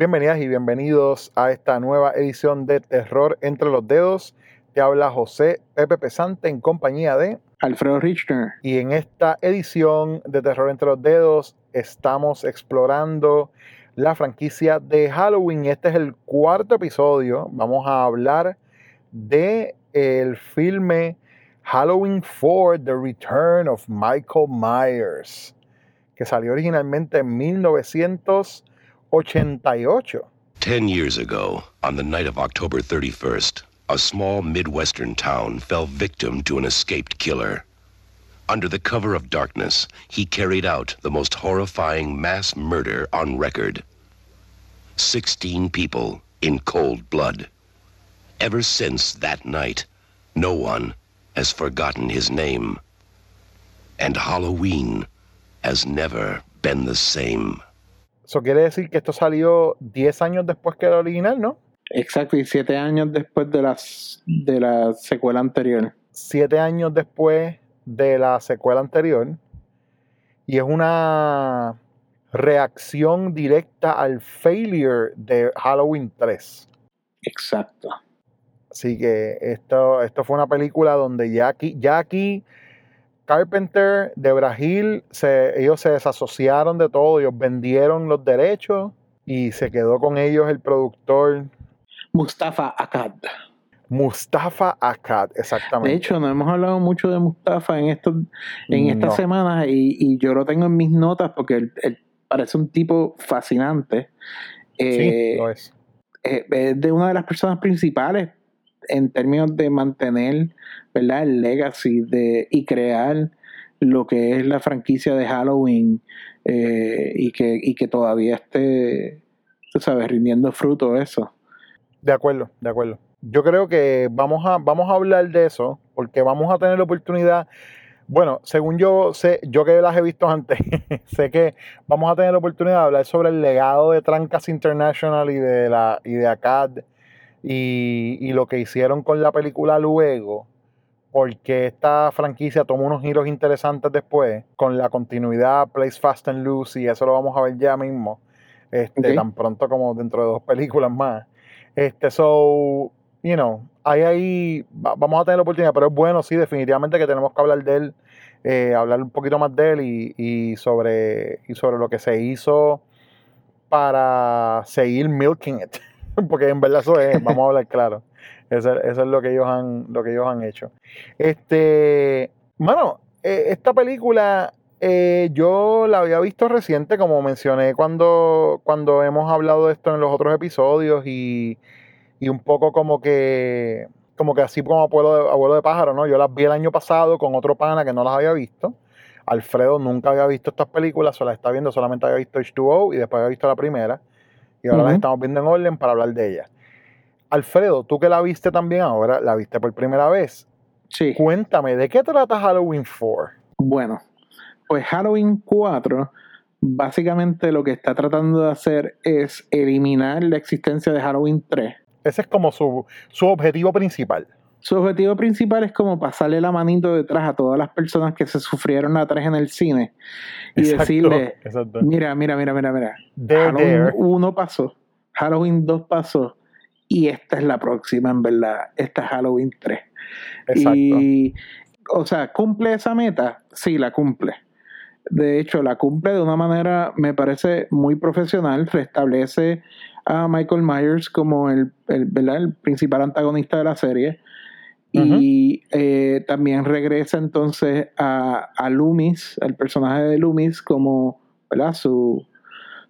Bienvenidas y bienvenidos a esta nueva edición de Terror entre los dedos. Te habla José Pepe Pesante en compañía de Alfredo Richner. Y en esta edición de Terror entre los dedos estamos explorando la franquicia de Halloween. Este es el cuarto episodio. Vamos a hablar de el filme Halloween 4, The Return of Michael Myers, que salió originalmente en 1988. Ten years ago, on the night of October 31st, a small Midwestern town fell victim to an escaped killer. Under the cover of darkness, he carried out the most horrifying mass murder on record. Sixteen people in cold blood. Ever since that night, no one has forgotten his name. And Halloween has never been the same. Eso quiere decir que esto salió 10 años después que el original, ¿no? Exacto, y siete años después de, las, de la secuela anterior. Siete años después de la secuela anterior. Y es una reacción directa al failure de Halloween 3. Exacto. Así que esto, esto fue una película donde Jackie, Jackie Carpenter de Brasil, se, ellos se desasociaron de todo, ellos vendieron los derechos y se quedó con ellos el productor Mustafa Akkad. Mustafa Akkad, exactamente. De hecho, no hemos hablado mucho de Mustafa en estos, en estas semanas y, yo lo tengo en mis notas porque él, parece un tipo fascinante. sí, eh, lo es. Eh, es de una de las personas principales en términos de mantener ¿verdad? el legacy de, y crear lo que es la franquicia de Halloween eh, y, que, y que todavía esté, sabes, rindiendo fruto eso. De acuerdo, de acuerdo. Yo creo que vamos a, vamos a hablar de eso porque vamos a tener la oportunidad. Bueno, según yo sé, yo que las he visto antes, sé que vamos a tener la oportunidad de hablar sobre el legado de Trancas International y de la y de ACAD y, lo que hicieron con la película luego, porque esta franquicia tomó unos giros interesantes después, con la continuidad Place Fast and Loose, y eso lo vamos a ver ya mismo, este, tan pronto como dentro de dos películas más. Este, so, you know, ahí, ahí vamos a tener la oportunidad, pero es bueno, sí, definitivamente que tenemos que hablar de él, eh, hablar un poquito más de él y, y, sobre, y sobre lo que se hizo para seguir milking it. porque en verdad eso es, vamos a hablar claro. Eso, es lo que ellos han, lo que ellos han hecho. Este, bueno, eh, esta película eh, yo la había visto reciente, como mencioné cuando, cuando hemos hablado de esto en los otros episodios y, y un poco como que como que así como abuelo de, abuelo de pájaro, ¿no? Yo las vi el año pasado con otro pana que no las había visto. Alfredo nunca había visto estas películas, se las está viendo, solamente había visto H2O y después había visto la primera y ahora la estamos viendo en orden para hablar de ella. Alfredo, tú que la viste también ahora, la viste por primera vez. Sí. Cuéntame, ¿de qué trata Halloween 4? Bueno, pues Halloween 4 básicamente lo que está tratando de hacer es eliminar la existencia de Halloween 3. Ese es como su, su objetivo principal. Su objetivo principal es como pasarle la manito detrás a todas las personas que se sufrieron a tres en el cine y decirle, mira, mira, mira, mira, mira, Halloween 1 pasó, Halloween 2 pasó y esta es la próxima, en verdad, esta es Halloween 3. Y, o sea, ¿cumple esa meta? Sí, la cumple. De hecho, la cumple de una manera, me parece, muy profesional, restablece a Michael Myers como el, el, el principal antagonista de la serie y eh, también regresa entonces a, a, Loomis, al personaje de Loomis, como ¿verdad? Su,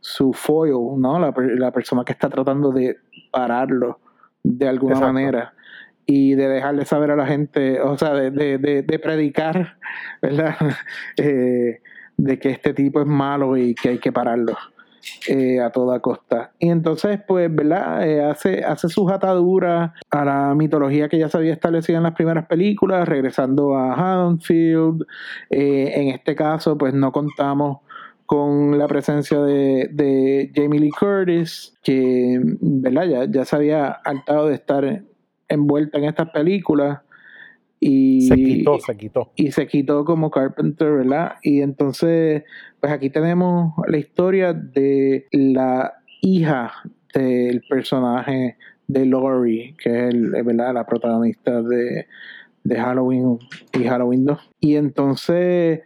su foil, ¿no? La, la, persona que está tratando de pararlo de alguna manera y de dejarle saber a la gente, o sea, de, de, de, predicar, ¿verdad? Eh, de que este tipo es malo y que hay que pararlo. Eh, a toda costa. Y entonces, pues, ¿verdad? Eh, hace, hace sus ataduras a la mitología que ya se había establecido en las primeras películas, regresando a Haddonfield. Eh, en este caso, pues no contamos con la presencia de, Jamie Lee Curtis, que ¿verdad? Ya, ya se había hartado de estar envuelta en estas películas. Y, se quitó, se quitó. Y se quitó como Carpenter, ¿verdad? Y entonces, Pues aquí tenemos la historia de la hija del personaje de Lori, que es el, ¿verdad? la protagonista de, de Halloween y Halloween 2. Y entonces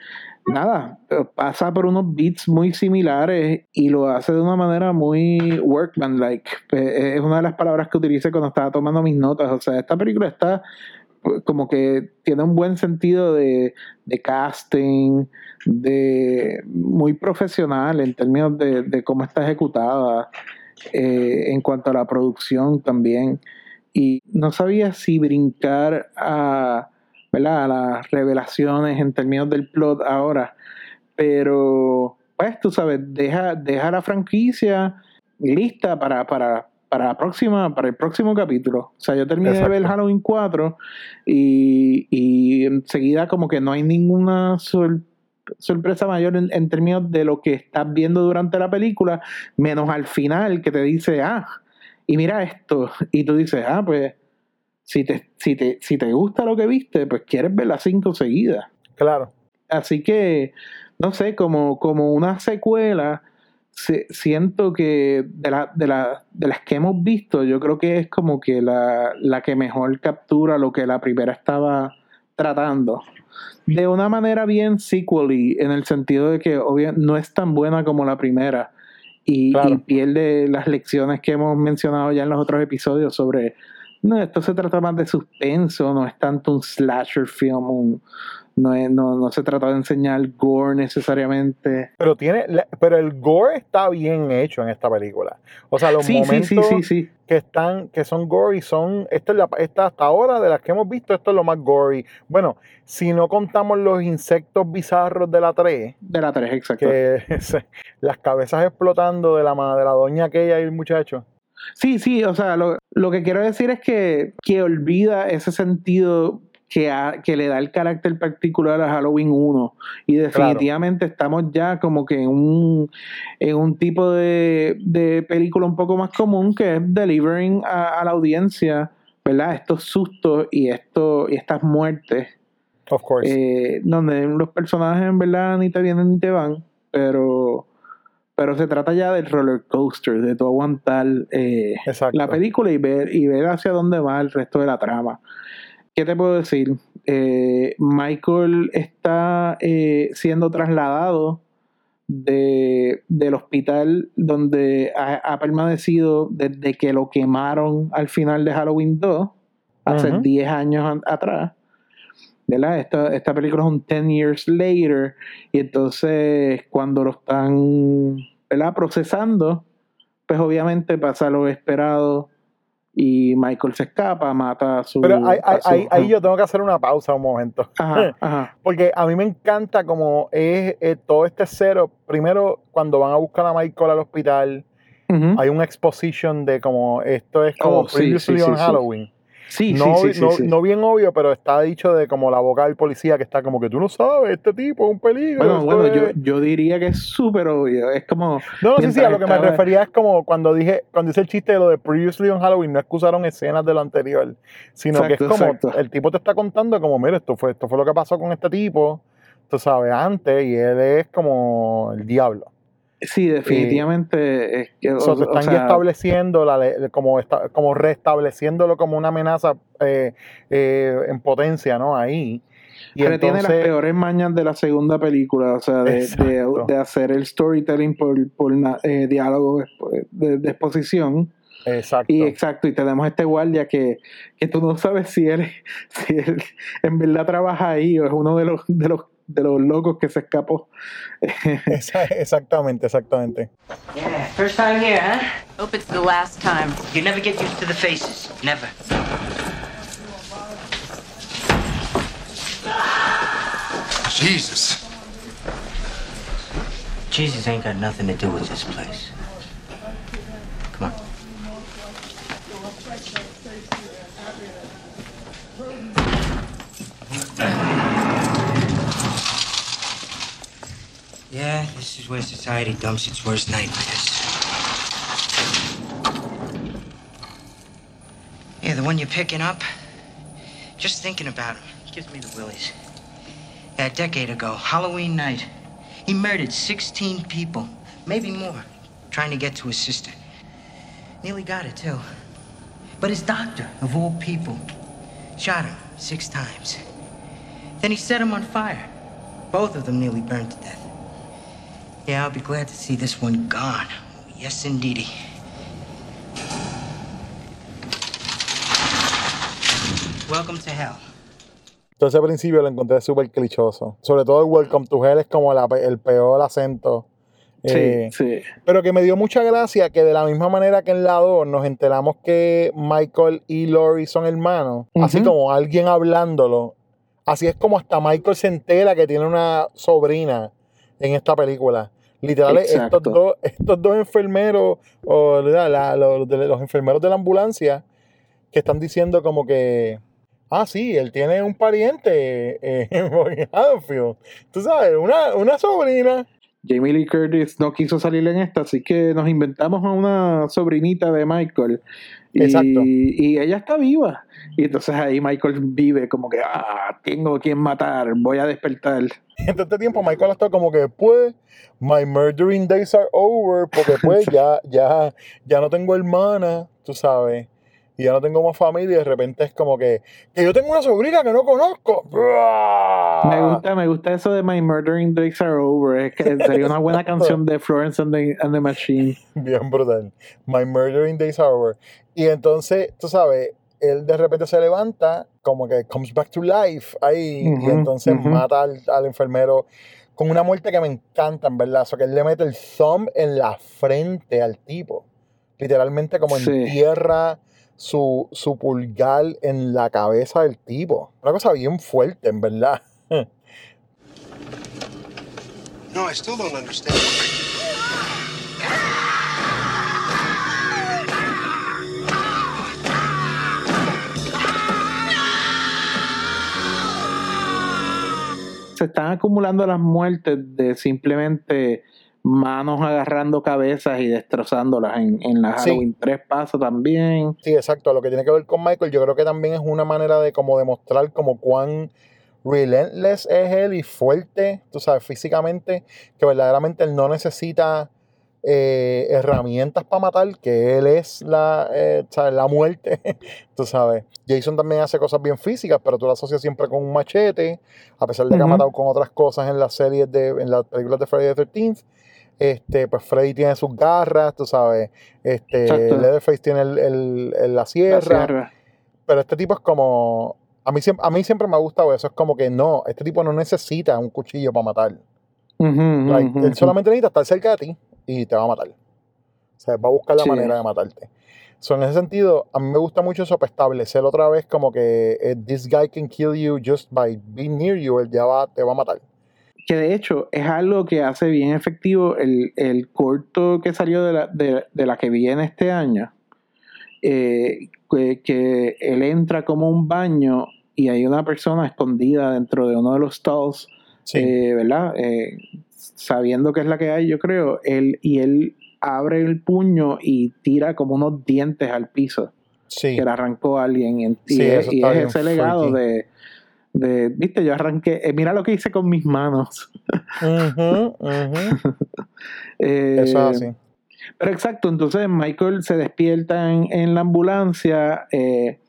nada, pasa por unos beats muy similares y lo hace de una manera muy workmanlike. Es una de las palabras que utilicé cuando estaba tomando mis notas. O sea, esta película está como que tiene un buen sentido de, casting, de muy profesional en términos de, cómo está ejecutada, eh, en cuanto a la producción también. Y no sabía si brincar a ¿verdad? a las revelaciones en términos del plot ahora. Pero, pues, tú sabes, deja, deja la franquicia lista para, para, para, la próxima, para el próximo capítulo. O sea, yo terminé de ver Halloween 4 y, y enseguida como que no hay ninguna sorpresa mayor en, en, términos de lo que estás viendo durante la película, menos al final que te dice, ah, y mira esto, y tú dices, ah, pues si te, si te, si te gusta lo que viste, pues quieres ver las cinco seguidas. Claro. Así que, no sé, como, como una secuela, siento que de, la, de, la, de las que hemos visto, yo creo que es como que la, la que mejor captura lo que la primera estaba tratando. De una manera bien sequely, en el sentido de que obviamente no es tan buena como la primera. Y, y, pierde las lecciones que hemos mencionado ya en los otros episodios sobre no, esto se trata más de suspenso, no es tanto un slasher film, no, no, se trata de enseñar gore necesariamente. Pero tiene, pero el gore está bien hecho en esta película. O sea, los momentos que están, que son gory son, esta es la, esta hasta ahora de las que hemos visto, esto es lo más gory. Bueno, si no contamos los insectos bizarros de la 3. De la 3, exacto. Que, las cabezas explotando de la, de la doña aquella y el muchacho. Sí, sí, o sea, lo, lo que quiero decir es que, que olvida ese sentido que, que, le da el carácter particular a Halloween 1. Y definitivamente estamos ya como que en un, en un tipo de, de, película un poco más común que es delivering a, la audiencia, ¿verdad? Estos sustos y, esto, y estas muertes. Of course. Eh, donde los personajes en verdad ni te vienen ni te van, pero pero se trata ya del roller coaster, de tu aguantar eh, la película y ver, y ver hacia dónde va el resto de la trama. ¿Qué te puedo decir? Eh, Michael está eh, siendo trasladado de, del hospital donde ha, permanecido desde que lo quemaron al final de Halloween 2, hace 10 años atrás. ¿verdad? Esta, esta película es un 10 years later y entonces cuando lo están ¿verdad? procesando, pues obviamente pasa lo esperado y Michael se escapa, mata a su... Pero ahí, yo tengo que hacer una pausa un momento. Porque a mí me encanta como es, todo este cero. Primero, cuando van a buscar a Michael al hospital, hay una exposition de como esto es como oh, Previously on Halloween. Sí, no, sí, sí, no, no, bien obvio, pero está dicho de como la boca del policía que está como que tú no sabes, este tipo es un peligro. Bueno, bueno yo, yo, diría que es súper obvio. Es como. No, no, sí, sí, a lo que me refería es como cuando dije, cuando hice el chiste de lo de Previously on Halloween, no excusaron escenas de lo anterior, sino que es como el tipo te está contando como, mira, esto fue, esto fue lo que pasó con este tipo, tú sabes, antes, y él es como el diablo. Sí, definitivamente. es que, están estableciendo, la, como, como restableciéndolo como una amenaza eh, eh, en potencia, ¿no? Ahí. Y Pero tiene las peores mañas de la segunda película, o sea, de, de, hacer el storytelling por, por eh, diálogo de, de, exposición. Exacto. Y exacto, y tenemos este guardia que, que tú no sabes si él, si él en verdad trabaja ahí o es uno de los, de los de los locos que se escapó. exactamente, exactamente. Yeah, first time here, huh? Hope it's the last time. You never get used to the faces. Never. Jesus. Jesus ain't got nothing to do with this place. Yeah, this is where society dumps its worst nightmares. Yeah, the one you're picking up. Just thinking about him gives me the willies. Yeah, a decade ago, Halloween night, He murdered 16 people, maybe more, trying to get to his sister. Nearly got it, too. But his doctor, of all people, shot him six times. Then he set him on fire. Both of them nearly burned to death. Yeah, I'll be glad to see this one gone. Yes, indeedy. Welcome to hell. Entonces al principio lo encontré súper clichoso. Sobre todo el Welcome to Hell es como el peor acento. Sí, eh, sí. Pero que me dio mucha gracia que de la misma manera que en la 2 nos enteramos que Michael y Lori son hermanos, así como alguien hablándolo, así es como hasta Michael se entera que tiene una sobrina en esta película. Literal, estos dos, estos dos enfermeros, o los, los enfermeros de la ambulancia, que están diciendo como que Ah, sí, él tiene un pariente eh, en Haddonfield. Tú sabes, una, una sobrina. Jamie Lee Curtis no quiso salir en esta, así que nos inventamos a una sobrinita de Michael. Exacto. Y, ella está viva. Y entonces ahí Michael vive como que, ah, tengo quien matar, voy a despertar. En todo este tiempo Michael ha estado como que, pues, my murdering days are over, porque pues ya, ya, ya no tengo hermana, tú sabes y ya no tengo más familia y de repente es como que, que yo tengo una sobrina que no conozco. Me gusta, me gusta eso de My Murdering Days Are Over. Es que sería una buena canción de Florence and the, and the Machine. Bien brutal. My Murdering Days Are Over. Y entonces, tú sabes, él de repente se levanta, como que comes back to life ahí, y entonces mata al, al, enfermero con una muerte que me encanta, en verdad. O sea, que él le mete el thumb en la frente al tipo. Literalmente como en tierra su, su pulgar en la cabeza del tipo. Una cosa bien fuerte, en verdad. No, I still don't understand. Se están acumulando las muertes de simplemente manos agarrando cabezas y destrozándolas en, en la Halloween 3 pasos también. Sí, exacto. Lo que tiene que ver con Michael, yo creo que también es una manera de como demostrar como cuán relentless es él y fuerte, tú sabes, físicamente, que verdaderamente él no necesita eh, herramientas para matar, que él es la, eh, la muerte, tú sabes. Jason también hace cosas bien físicas, pero tú la asocias siempre con un machete, a pesar de que ha matado con otras cosas en las series de, en las películas de Friday the 13th. Este, pues Freddy tiene sus garras, tú sabes. Este, Leatherface tiene el, la, sierra, Pero este tipo es como. A mí, a mí siempre me ha gustado eso. Es como que no, este tipo no necesita un cuchillo para matar. él solamente necesita estar cerca de ti y te va a matar. O sea, va a buscar la manera de matarte. So, en ese sentido, a mí me gusta mucho eso para establecer otra vez como que eh, this guy can kill you just by being near you, él ya va, te va a matar que de hecho es algo que hace bien efectivo el, corto que salió de la, de, la, que viene este año, eh, que, él entra como un baño y hay una persona escondida dentro de uno de los stalls, eh, ¿verdad? Eh, sabiendo que es la que hay, yo creo, él, y él abre el puño y tira como unos dientes al piso. Que le arrancó a alguien. Y, y es ese legado de de, viste, yo arranqué, eh, mira lo que hice con mis manos. Eh, Eso es así. Pero exacto, entonces Michael se despierta en, la ambulancia eh,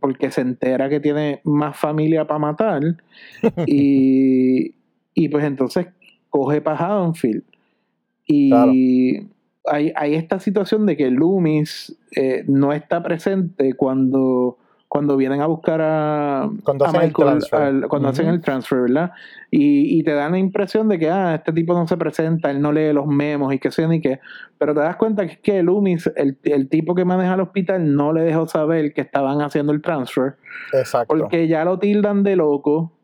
porque se entera que tiene más familia para matar y, y, pues entonces coge para Haddonfield. Y hay, hay, esta situación de que Loomis no está presente cuando cuando vienen a buscar a, cuando hacen Michael, el transfer, cuando hacen el transfer ¿verdad? Y, te dan la impresión de que, ah, este tipo no se presenta, él no lee los memos y que sé ni qué. Pero te das cuenta que es que Loomis, el, el tipo que maneja el hospital, no le dejó saber que estaban haciendo el transfer. Exacto. Porque ya lo tildan de loco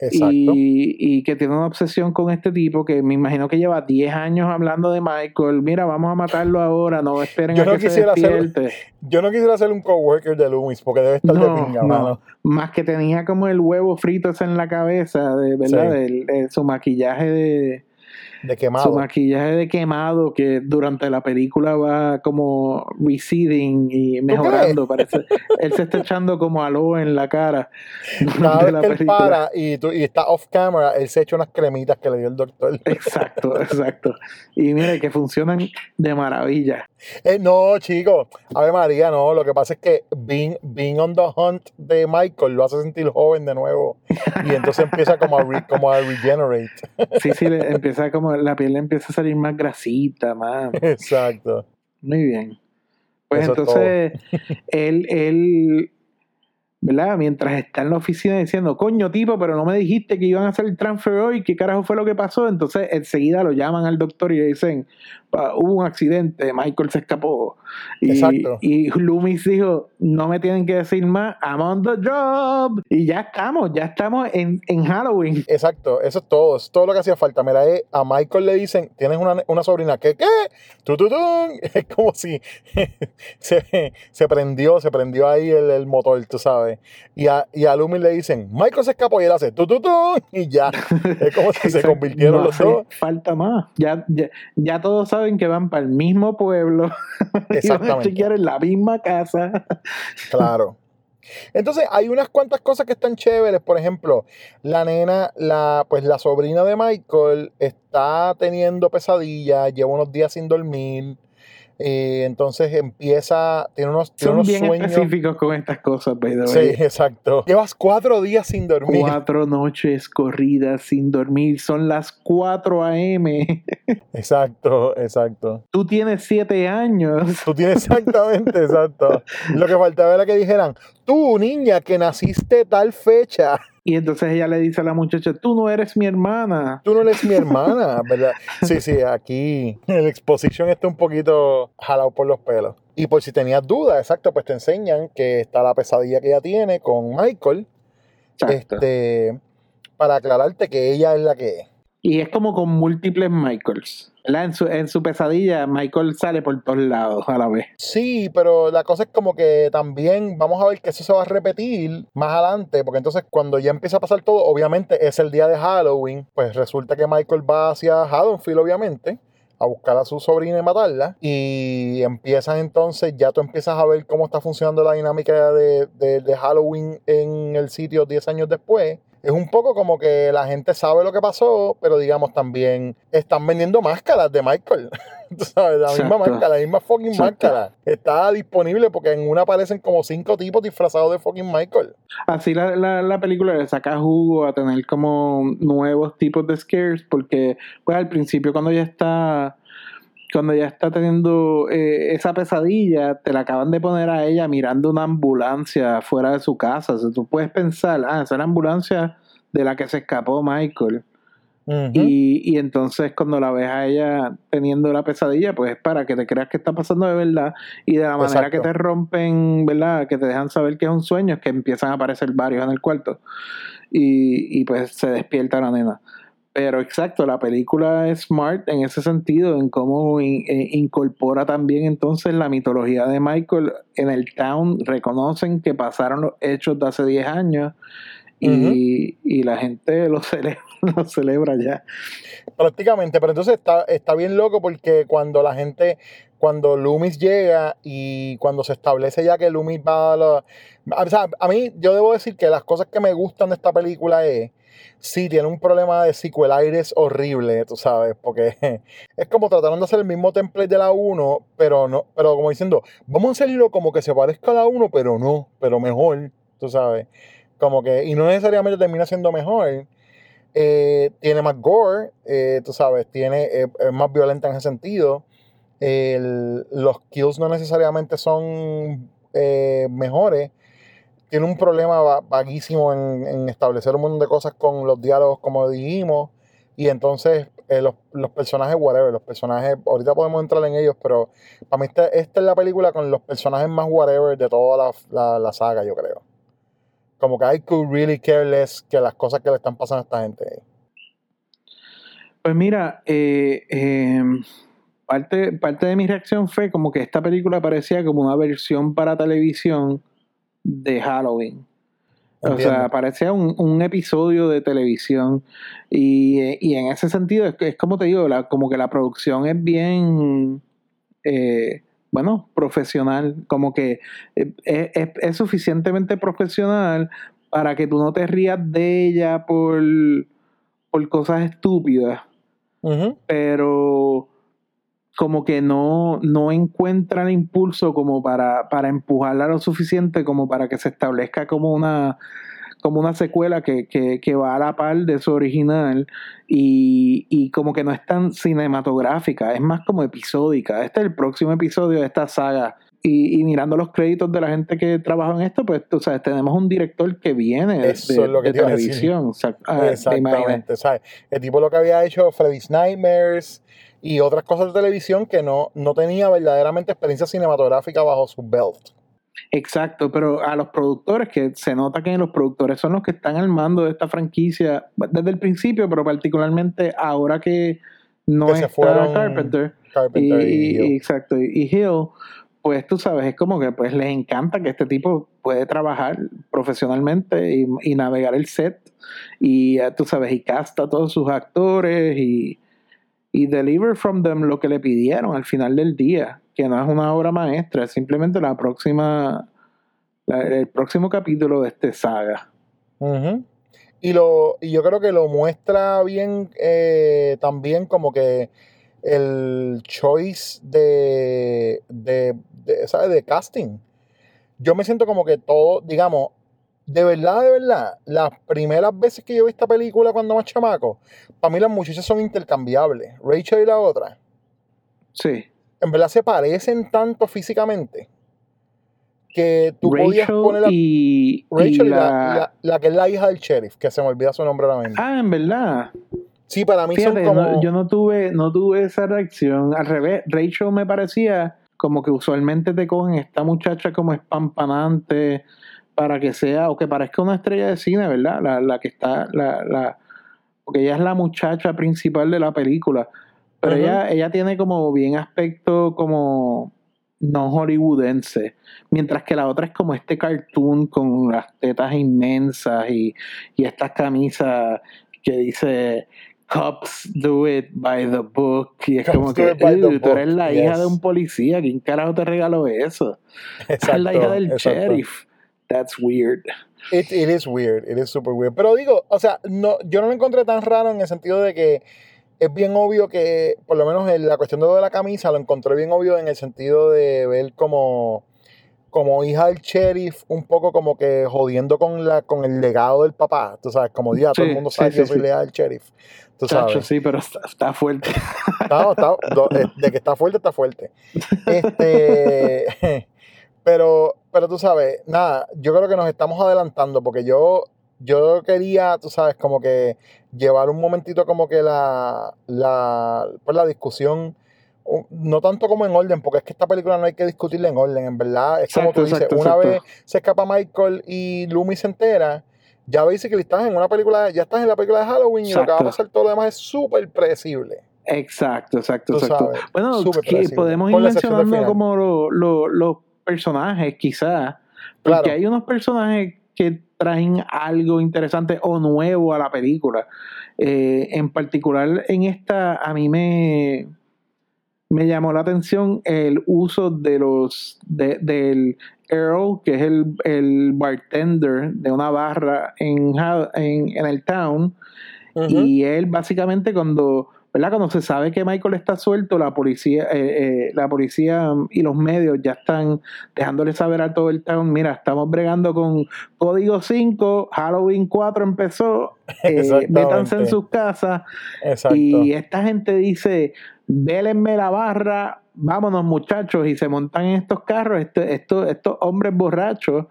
y, y, que tiene una obsesión con este tipo que me imagino que lleva 10 años hablando de Michael. Mira, vamos a matarlo ahora, no esperen yo a que se despierte. yo no quisiera ser un coworker de Loomis porque debe estar de piña, no. Más que tenía como el huevo frito en la cabeza, de, ¿verdad? Su maquillaje de, De quemado. Su maquillaje de quemado que durante la película va como receding y mejorando. Parece. él se está echando como aló en la cara. Cada vez la que él para y, y, está off camera, él se echa unas cremitas que le dio el doctor. Exacto, exacto. Y mire que funcionan de maravilla. Eh, no, chicos. A ver, María, no. Lo que pasa es que being, being on the hunt de Michael lo hace sentir joven de nuevo. Y entonces empieza como a, como a regenerate. Sí, sí, empieza como la piel empieza a salir más grasita, más. Exacto. Muy bien. Pues entonces, él, él ¿verdad? Mientras está en la oficina diciendo, coño, tipo, pero no me dijiste que iban a hacer el transfer hoy, ¿qué carajo fue lo que pasó? Entonces, enseguida lo llaman al doctor y le dicen, hubo un accidente, Michael se escapó. Y, Exacto. y Loomis dijo, no me tienen que decir más, I'm on the job. Y ya estamos, ya estamos en, en Halloween. Exacto, eso es todo, es todo lo que hacía falta. Mira, eh, a Michael le dicen, tienes una, una sobrina, ¿qué? ¿Qué? ¡Tu, tu, tu! Es como si se, se, prendió, se prendió ahí el, el motor, tú sabes. Y a, y a Loomis le dicen, Michael se escapó y él hace, ¡tu, tu, tu! Y ya, es como si se convirtieron los dos. Falta más, ya, ya, ya todos saben que van para el mismo pueblo. Y van a en la misma casa. claro. Entonces, hay unas cuantas cosas que están chéveres. Por ejemplo, la nena, la, pues la sobrina de Michael está teniendo pesadillas, lleva unos días sin dormir. Eh, entonces empieza, tiene unos, tiene Son bien específicos con estas cosas, Sí, exacto. Llevas cuatro días sin dormir. Cuatro noches corridas sin dormir. Son las 4 a.m. Exacto, exacto. Tú tienes siete años. Tú tienes exactamente, exacto. Lo que faltaba era que dijeran, tú, niña, que naciste tal fecha. Y entonces ella le dice a la muchacha, tú no eres mi hermana. Tú no eres mi hermana, ¿verdad? Sí, sí, aquí el exposición está un poquito jalado por los pelos. Y por si tenías dudas, exacto, pues te enseñan que está la pesadilla que ella tiene con Michael. Este, para aclararte que ella es la que es. Y es como con múltiples Michaels. En su, en su pesadilla, Michael sale por todos lados a la vez. Sí, pero la cosa es como que también vamos a ver que eso se va a repetir más adelante, porque entonces cuando ya empieza a pasar todo, obviamente es el día de Halloween, pues resulta que Michael va hacia Haddonfield, obviamente a buscar a su sobrina y matarla. Y empiezan entonces, ya tú empiezas a ver cómo está funcionando la dinámica de, de Halloween en el sitio 10 años después es un poco como que la gente sabe lo que pasó, pero digamos también están vendiendo máscaras de Michael. sabes? La misma máscara, la misma fucking máscara. Está disponible porque en una aparecen como cinco tipos disfrazados de fucking Michael. Así la, la, película le saca jugo a tener como nuevos tipos de scares, porque pues al principio cuando ya está cuando ya está teniendo eh, esa pesadilla, te la acaban de poner a ella mirando una ambulancia fuera de su casa. O sea, tú puedes pensar, ah, esa es la ambulancia de la que se escapó Michael. y, y, entonces cuando la ves a ella teniendo la pesadilla, pues es para que te creas que está pasando de verdad. Y de la manera que te rompen, ¿verdad? Que te dejan saber que es un sueño, es que empiezan a aparecer varios en el cuarto. Y, y pues se despierta la nena. Pero exacto, la película es smart en ese sentido, en cómo eh, incorpora también entonces la mitología de Michael. En el town reconocen que pasaron los hechos de hace 10 años y, la gente lo celebra, lo celebra ya. Prácticamente, pero entonces está, está bien loco porque cuando la gente, cuando Loomis llega y cuando se establece ya que Loomis va a la... O sea, a mí yo debo decir que las cosas que me gustan de esta película es sí tiene un problema de aires horrible, tú sabes, porque es como trataron de hacer el mismo template de la 1, pero no, pero como diciendo, vamos a hacerlo como que se parezca a la 1, pero no, pero mejor, tú sabes. Como que, y no necesariamente termina siendo mejor. Eh, tiene más gore, eh, tú sabes, tiene, eh, es más violenta en ese sentido. los kills no necesariamente son mejores tiene un problema vaguísimo en, establecer un montón de cosas con los diálogos, como dijimos. Y entonces eh, los, personajes, whatever, los personajes, ahorita podemos entrar en ellos, pero para mí esta, es la película con los personajes más whatever de toda la, saga, yo creo. Como que I could really care less que las cosas que le están pasando a esta gente. Pues mira, eh, em, parte, parte de mi reacción fue como que esta película parecía como una versión para televisión de Halloween. O sea, parecía un, episodio de televisión. Y, en ese sentido, es, es como te digo, la, como que la producción es bien, eh, bueno, profesional. Como que eh, es, suficientemente profesional para que tú no te rías de ella por, por cosas estúpidas. Pero como que no, no encuentra el impulso como para, para empujarla lo suficiente como para que se establezca como una como una secuela que, que, va a la par de su original y, y, como que no es tan cinematográfica, es más como episódica. Este es el próximo episodio de esta saga. Y, y mirando los créditos de la gente que trabaja en esto, pues tú sabes, tenemos un director que viene de, televisión. Ah, Exactamente. El tipo lo que había hecho Freddy's Nightmares, y otras cosas de televisión que no, no tenía verdaderamente experiencia cinematográfica bajo su belt. Exacto, pero a los productores, que se nota que los productores son los que están al mando de esta franquicia desde el principio, pero particularmente ahora que no está Carpenter, y, exacto, y Hill, pues tú sabes, es como que pues les encanta que este tipo puede trabajar profesionalmente y, y navegar el set y tú sabes, y casta a todos sus actores y y deliver from them lo que le pidieron al final del día, que no es una obra maestra, es simplemente la próxima, el próximo capítulo de este saga. y, lo, y yo creo que lo muestra bien eh, también como que el choice de, de, de, ¿sabes? de casting. Yo me siento como que todo, digamos, de verdad, de verdad, las primeras veces que yo vi esta película cuando más chamaco, para mí las muchachas son intercambiables. Rachel y la otra. Sí. En verdad se parecen tanto físicamente que tú podías poner a y, Rachel y la... La, que es la hija del sheriff, que se me olvida su nombre ahora mismo. Ah, en verdad. Sí, para mí son como. yo no tuve, no tuve esa reacción. Al revés, Rachel me parecía como que usualmente te cogen esta muchacha como espampanante para que sea, o que parezca una estrella de cine, ¿verdad? La, la que está, la, la, porque ella es la muchacha principal de la película. Pero ella, ella tiene como bien aspecto como no hollywoodense, mientras que la otra es como este cartoon con las tetas inmensas y, y estas camisas que dice Cops do it by the book. Y es como que tú eres la hija de un policía. ¿Quién carajo te regaló eso? Exacto, es la hija del sheriff. That's weird. It, it is weird, it is super weird. Pero digo, o sea, no, yo no lo encontré tan raro en el sentido de que es bien obvio que, por lo menos en la cuestión de lo de la camisa, lo encontré bien obvio en el sentido de ver como, como hija del sheriff, un poco como que jodiendo con, la, con el legado del papá. Tú sabes, como día, todo el mundo sabe que soy hija del sheriff. Tú sabes. sí, pero está, fuerte. No, está, de que está fuerte, está fuerte. Este. Pero, pero tú sabes, nada, yo creo que nos estamos adelantando porque yo, yo quería, tú sabes, como que llevar un momentito como que la, la, pues la discusión, no tanto como en orden, porque es que esta película no hay que discutirla en orden, en verdad, es como tú dices, una vez se escapa Michael y Lumi se entera, ya veis que estás en una película, ya estás en la película de Halloween y lo que va a pasar todo lo demás es súper predecible. Exacto, exacto, exacto. bueno, podemos ir mencionando como los personajes, quizás. Porque hay unos personajes que traen algo interesante o nuevo a la película. Eh, en particular, en esta, a mí me, me llamó la atención el uso de los del Earl, que es el, bartender de una barra en, en, el town. Y él básicamente cuando ¿verdad? Cuando se sabe que Michael está suelto, la policía, eh, eh, la policía y los medios ya están dejándole saber a todo el town, mira, estamos bregando con Código 5, Halloween 4 empezó, eh, métanse en sus casas. Y esta gente dice, vélenme la barra, vámonos muchachos, y se montan en estos carros, este, estos, estos hombres borrachos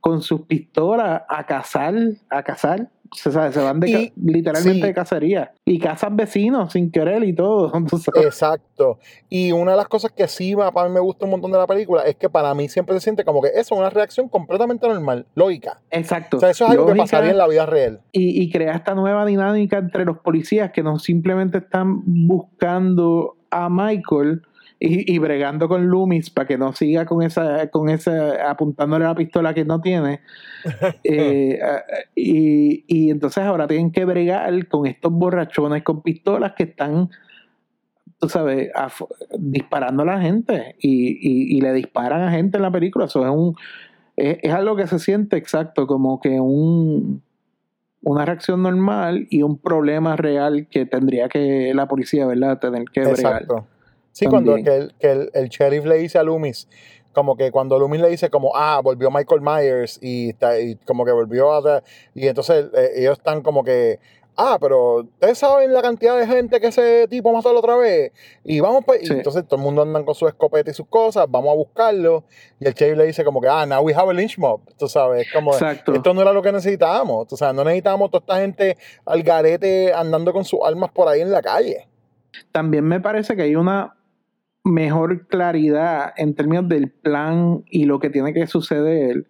con sus pistolas a cazar, a cazar se, se van de, literalmente de cacería. Y cazan vecinos sin querer y todo. Exacto. Y una de las cosas que sí para mí me gusta un montón de la película es que para mí siempre se siente como que eso es una reacción completamente normal, lógica. Exacto. O sea, eso es algo que pasaría en la vida real. Y, y crea esta nueva dinámica entre los policías que no simplemente están buscando a Michael y, bregando con Loomis para que no siga con esa, con esa, apuntándole la pistola que no tiene. Eh, y, y, entonces ahora tienen que bregar con estos borrachones con pistolas que están, tú sabes, disparando a la gente y, y, le disparan a gente en la película. Eso es un es, algo que se siente exacto, como que un una reacción normal y un problema real que tendría que la policía, ¿verdad?, tener que bregar. Exacto. Sí, cuando que el, el, sheriff le dice a Loomis, como que cuando Loomis le dice como, ah, volvió Michael Myers y, está, y como que volvió a... Y entonces eh, ellos están como que, ah, pero ustedes saben la cantidad de gente que ese tipo mató la otra vez. Y vamos, pues, y entonces todo el mundo andan con su escopeta y sus cosas, vamos a buscarlo. Y el sheriff le dice como que, ah, now we have a lynch mob. Tú sabes, como, esto no era lo que necesitábamos. O sea, no necesitábamos toda esta gente al garete andando con sus armas por ahí en la calle. También me parece que hay una mejor claridad en términos del plan y lo que tiene que suceder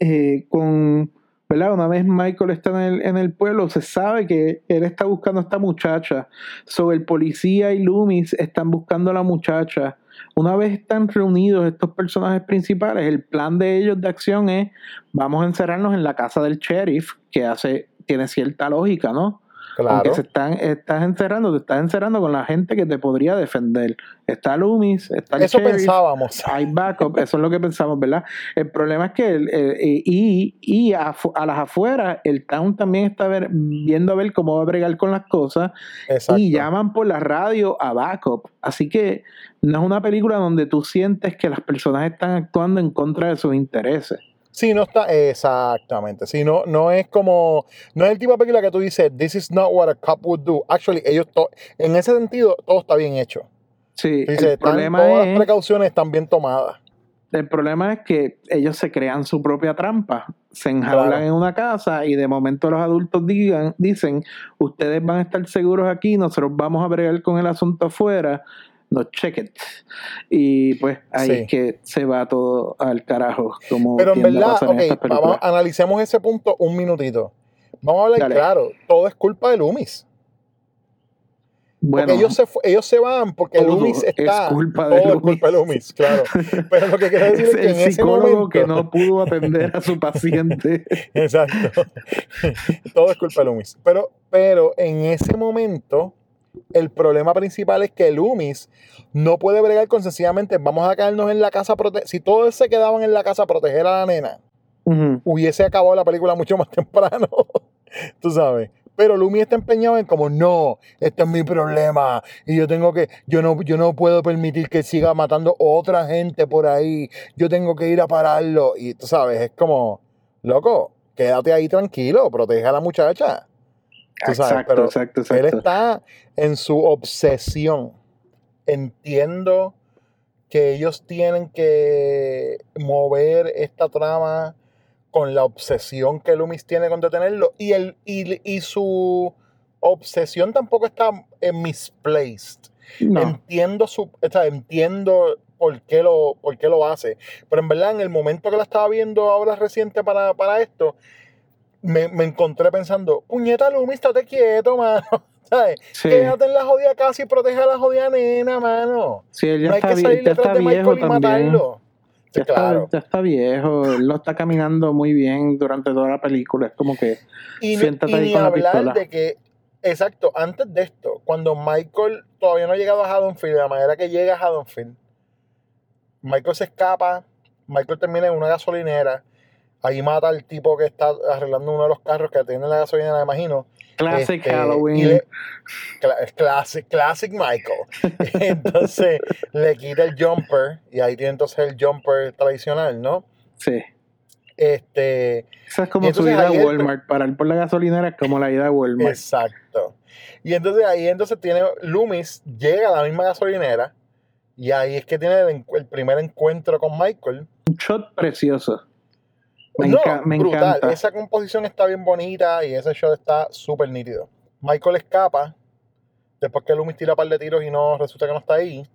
eh, con ¿verdad? Una vez Michael está en el, en el, pueblo, se sabe que él está buscando a esta muchacha. Sobre el policía y Loomis están buscando a la muchacha. Una vez están reunidos estos personajes principales, el plan de ellos de acción es vamos a encerrarnos en la casa del sheriff, que hace, tiene cierta lógica, ¿no? Claro. se están, estás encerrando, te estás encerrando con la gente que te podría defender. Está Loomis, está el Eso pensábamos. Hay backup, eso es lo que pensamos, ¿verdad? El problema es que, y, y a, las afueras, el town también está viendo a ver cómo va a bregar con las cosas y llaman por la radio a backup. Así que no es una película donde tú sientes que las personas están actuando en contra de sus intereses. Sí, no está, exactamente. Sí, no, no es como, no es el tipo de película que tú dices, this is not what a cop would do. Actually, ellos, en ese sentido, todo está bien hecho. Sí, el problema todas las precauciones están bien tomadas. El problema es que ellos se crean su propia trampa, se enjaulan en una casa y de momento los adultos digan, dicen, ustedes van a estar seguros aquí, nosotros vamos a bregar con el asunto afuera no check it. Y pues ahí es que se va todo al carajo. Como Pero en verdad, ok, vamos, analicemos ese punto un minutito. Vamos a hablar claro, todo es culpa de Loomis. Bueno, porque ellos se, ellos se van porque Loomis está. Es culpa de todo es culpa de Loomis, claro. Pero lo que quiero decir es, que el en psicólogo que no pudo atender a su paciente. Exacto. todo es culpa de Loomis. Pero, pero en ese momento, el problema principal es que Loomis no puede bregar con sencillamente vamos a quedarnos en la casa si todos se quedaban en la casa a proteger a la nena hubiese acabado la película mucho más temprano tú sabes. Pero Loomis está empeñado en como no este es mi problema y yo tengo que yo no yo no puedo permitir que siga matando otra gente por ahí yo tengo que ir a pararlo y tú sabes es como loco quédate ahí tranquilo protege a la muchacha exacto, exacto, exacto. Él está en su obsesión. Entiendo que ellos tienen que mover esta trama con la obsesión que Loomis tiene con detenerlo. Y, el, y, su obsesión tampoco está en misplaced. Entiendo su. entiendo por qué, lo, por qué lo hace. Pero en verdad, en el momento que la estaba viendo ahora reciente para, para esto, me, me encontré pensando, puñeta Lumi, estate quieto, mano. ¿Sabes? Quédate en la jodida casa y protege a la jodida nena, mano. Sí, él ya no está, hay que salir detrás de Michael y matarlo. ya, claro. está, ya está viejo, él lo está caminando muy bien durante toda la película. Es como que y, siéntate y ahí con la pistola. de que, exacto, antes de esto, cuando Michael todavía no ha llegado a Haddonfield, de la manera que llega a Haddonfield, Michael se escapa, Michael termina en una gasolinera Ahí mata al tipo que está arreglando uno de los carros que tiene la gasolina, me imagino. Classic este, Halloween. classic, classic Michael. entonces le quita el jumper y ahí tiene entonces el jumper tradicional, ¿no? Sí. Este, Esa es como su ida a Walmart. Parar por la gasolinera es como la ida a Walmart. Exacto. Y entonces ahí entonces tiene Loomis, llega a la misma gasolinera y ahí es que tiene el, el primer encuentro con Michael. Un shot precioso. Me, no, brutal. Esa composición está bien bonita y ese show está súper nítido. Michael escapa después que Loomis tira un par de tiros y no resulta que no está ahí.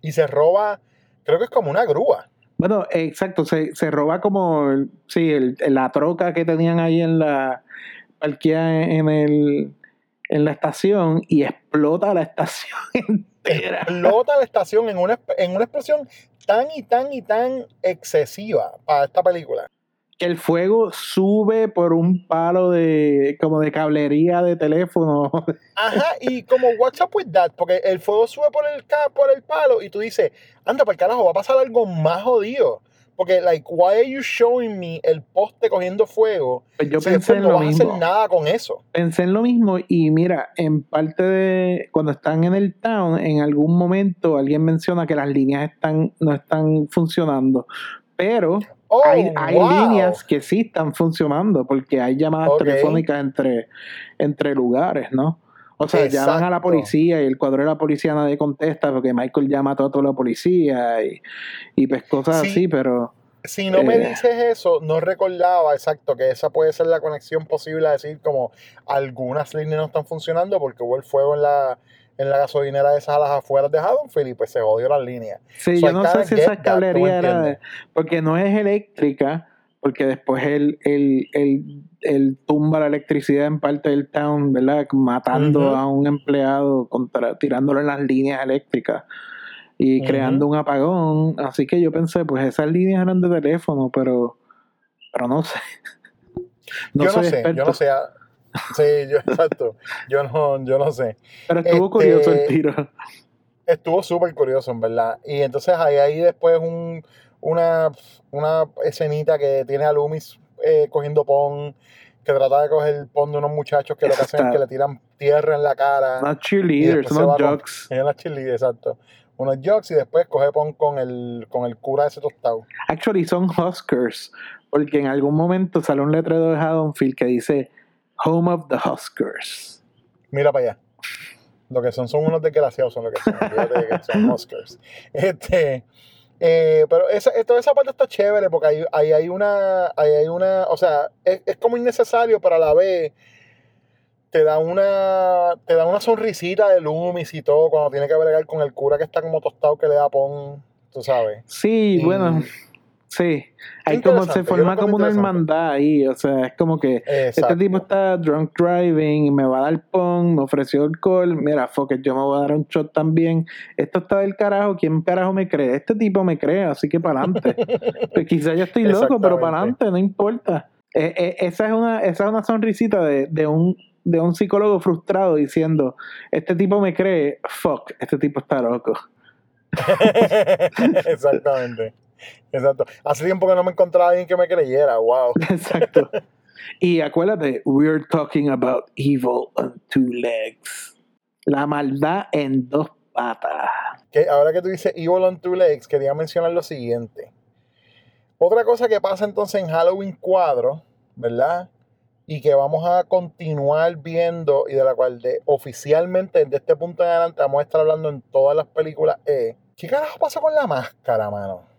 Y se roba, creo que es como una grúa. Bueno, exacto, se, roba como, sí, la troca que tenían ahí en la en, el, en la estación y explota la estación explota la estación en una, en una explosión tan y tan y tan excesiva para esta película que el fuego sube por un palo de como de cablería de teléfono. Ajá, y como what's up with that, porque el fuego sube por el por el palo y tú dices, anda, para el carajo, va a pasar algo más jodido. Porque, like, why are you showing me el poste cogiendo fuego? Pues yo pensé en no lo vas mismo. a hacer nada con eso. Pensé en lo mismo y mira, en parte de cuando están en el town, en algún momento alguien menciona que las líneas están no están funcionando, pero Oh, hay, hay wow. líneas que sí están funcionando porque hay llamadas telefónicas entre, entre lugares, ¿no? O sea, llaman a la policía y el cuadro de la policía nadie contesta porque Michael llama a toda la policía y, y pues cosas Sí. así, pero Si no me Eh. dices eso, no recordaba exacto que esa puede ser la conexión posible a decir como algunas líneas no están funcionando porque hubo el fuego en la, en la gasolinera de esas a las afueras de Haddonfield y pues se jodió las líneas. Sí, So yo no sé si esa that, escalería ¿tú era de, porque no es eléctrica, porque después él, él, él, él tumba la electricidad en parte del town, ¿verdad? Matando a un empleado, contra, tirándolo en las líneas eléctricas y creando un apagón. Así que yo pensé, pues esas líneas eran de teléfono, pero, pero no sé. No yo soy no sé, experto, yo no sé. ah, Sí, yo, exacto. Yo no, yo no sé. pero estuvo este- curioso el tiro. Estuvo súper curioso, en verdad. Y entonces hay ahí después un, una, una escenita que tiene a Loomis eh, cogiendo pon, que trata de coger pon de unos muchachos que lo que hacen es que le tiran tierra en la cara. Unos cheerleaders, unos con- jocks. Es la cheerleader, exacto. Unos jocks y después coge pon con el, con el cura ese tostado. Actually, son Huskers, porque en algún momento sale un letrero de Haddonfield que dice Home of the Huskers. Mira para allá. Lo que son son unos desgraciados, son lo que son. De que son Oscars. Este, eh, pero esa, eh, toda esa parte está chévere porque ahí, ahí hay una, ahí hay una, o sea, es, es como innecesario, pero a la vez te da una, te da una sonrisita de Loomis y todo cuando tiene que bregar con el cura que está como tostado que le da pon, tú sabes. Sí, Y- bueno, sí. Hay como se forma como una hermandad ahí, o sea, es como que Exacto. este tipo está drunk driving, me va a dar pon, me ofreció alcohol, mira, fuck it, yo me voy a dar un shot también. Esto está del carajo, ¿quién carajo me cree? Este tipo me cree, así que para adelante. pues quizás yo estoy loco, pero para adelante, no importa. Eh, eh, esa, es una, esa es una sonrisita de, de un de un psicólogo frustrado diciendo, este tipo me cree, fuck, este tipo está loco. Exactamente. Exacto. Hace tiempo que no me encontraba alguien que me creyera. Wow. Exacto. Y acuérdate, we're talking about evil on two legs. La maldad en dos patas. Que ahora que tú dices Evil on Two Legs, quería mencionar lo siguiente. Otra cosa que pasa entonces en Halloween 4, ¿verdad? Y que vamos a continuar viendo y de la cual de, oficialmente desde este punto en adelante vamos a estar hablando en todas las películas es, ¿qué carajo pasa con la máscara, mano?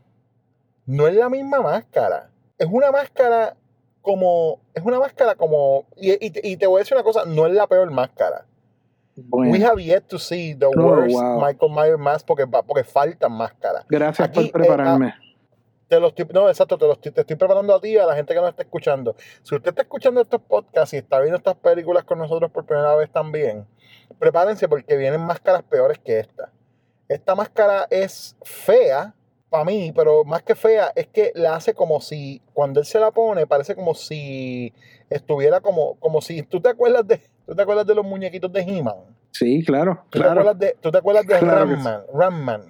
No es la misma máscara. Es una máscara como, es una máscara como, y, y te- y te voy a decir una cosa, no es la peor máscara. Bueno, We have yet to see the Oh, worst wow. Michael Myers mask porque, porque faltan máscaras. gracias aquí, por eh, prepararme. Te lo estoy, no, exacto, te, lo estoy, te estoy preparando a ti y a la gente que nos está escuchando. Si usted está escuchando estos podcasts y está viendo estas películas con nosotros por primera vez también, prepárense porque vienen máscaras peores que esta. Esta máscara es fea para mí, pero más que fea, es que la hace como si, cuando él se la pone, parece como si estuviera como, como si, ¿tú te acuerdas de, tú te acuerdas de los muñequitos de He-Man? sí, claro, ¿Tú, te claro. acuerdas de, ¿Tú te acuerdas de Claro Ramman? Ramman.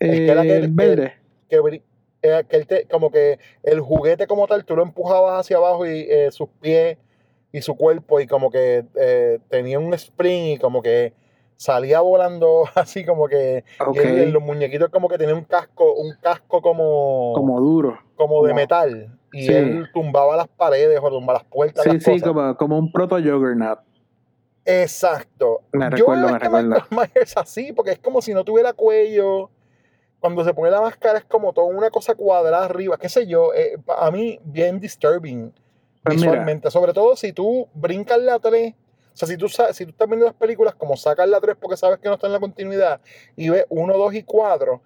Eh, el que era verde. que, bri- eh, que él te- como que el juguete como tal, tú lo empujabas hacia abajo y eh, sus pies y su cuerpo y como que eh, tenía un spring y como que salía volando así como que Ok. y él- en los muñequitos como que tenía un casco, un casco como, como, Como duro. de como- metal y Sí. él tumbaba las paredes o tumbaba las puertas, Sí, las sí, cosas. como, como un proto juggernaut. Exacto. Me Yo recuerdo, me recuerdo. Myers así, porque es como si no tuviera cuello. Cuando se pone la máscara es como toda una cosa cuadrada arriba, qué sé yo. eh, a mí, bien disturbing Pues mira. visualmente. Sobre todo si tú brincas la 3. O sea, si tú, si tú estás viendo las películas, como sacas la 3 porque sabes que no está en la continuidad, y ves 1, 2 y 4,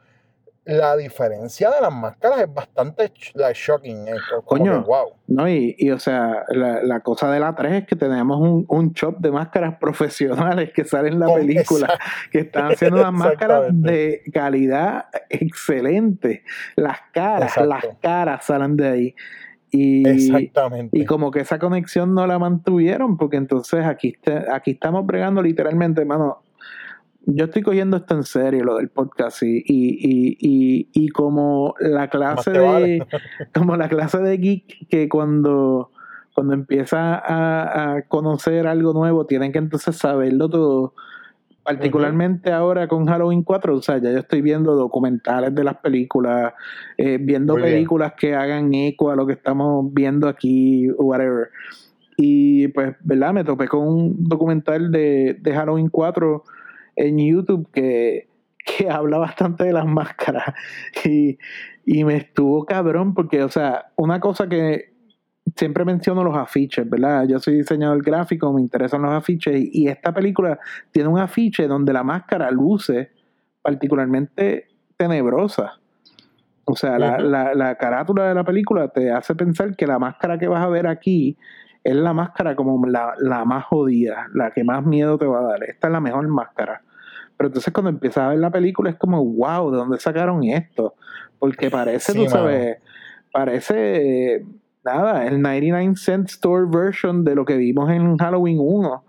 la diferencia de las máscaras es bastante shocking. Eh, Coño, wow. No, y, y, o sea, la, cosa de la 3 es que tenemos un, un shop de máscaras profesionales que salen en la película, que están haciendo unas máscaras de calidad excelente. Las caras, las caras salen de ahí. Y, Exactamente. Y como que esa conexión no la mantuvieron, porque entonces aquí, aquí estamos bregando literalmente, hermano yo estoy cogiendo esto en serio, lo del podcast, y, y, y, y como la clase de como la clase de geek que cuando, cuando empieza a, conocer algo nuevo, tienen que entonces saberlo todo. Particularmente ahora con Halloween 4, o sea, ya yo estoy viendo documentales de las películas, eh, viendo películas que hagan eco a lo que estamos viendo aquí, whatever. Y pues, ¿verdad? Me topé con un documental de, de Halloween 4 en YouTube que, habla bastante de las máscaras y, me estuvo cabrón porque, o sea, una cosa que siempre menciono los afiches, ¿verdad? Yo soy diseñador gráfico, me interesan los afiches y, esta película tiene un afiche donde la máscara luce particularmente tenebrosa. O sea, la, la, carátula de la película te hace pensar que la máscara que vas a ver aquí es la máscara como la, la, más jodida, la que más miedo te va a dar. Esta es la mejor máscara. Pero entonces cuando empiezas a ver la película es como, wow, ¿de dónde sacaron esto? Porque parece, tú sabes, parece, nada, el 99 cent store version de lo que vimos en Halloween 1.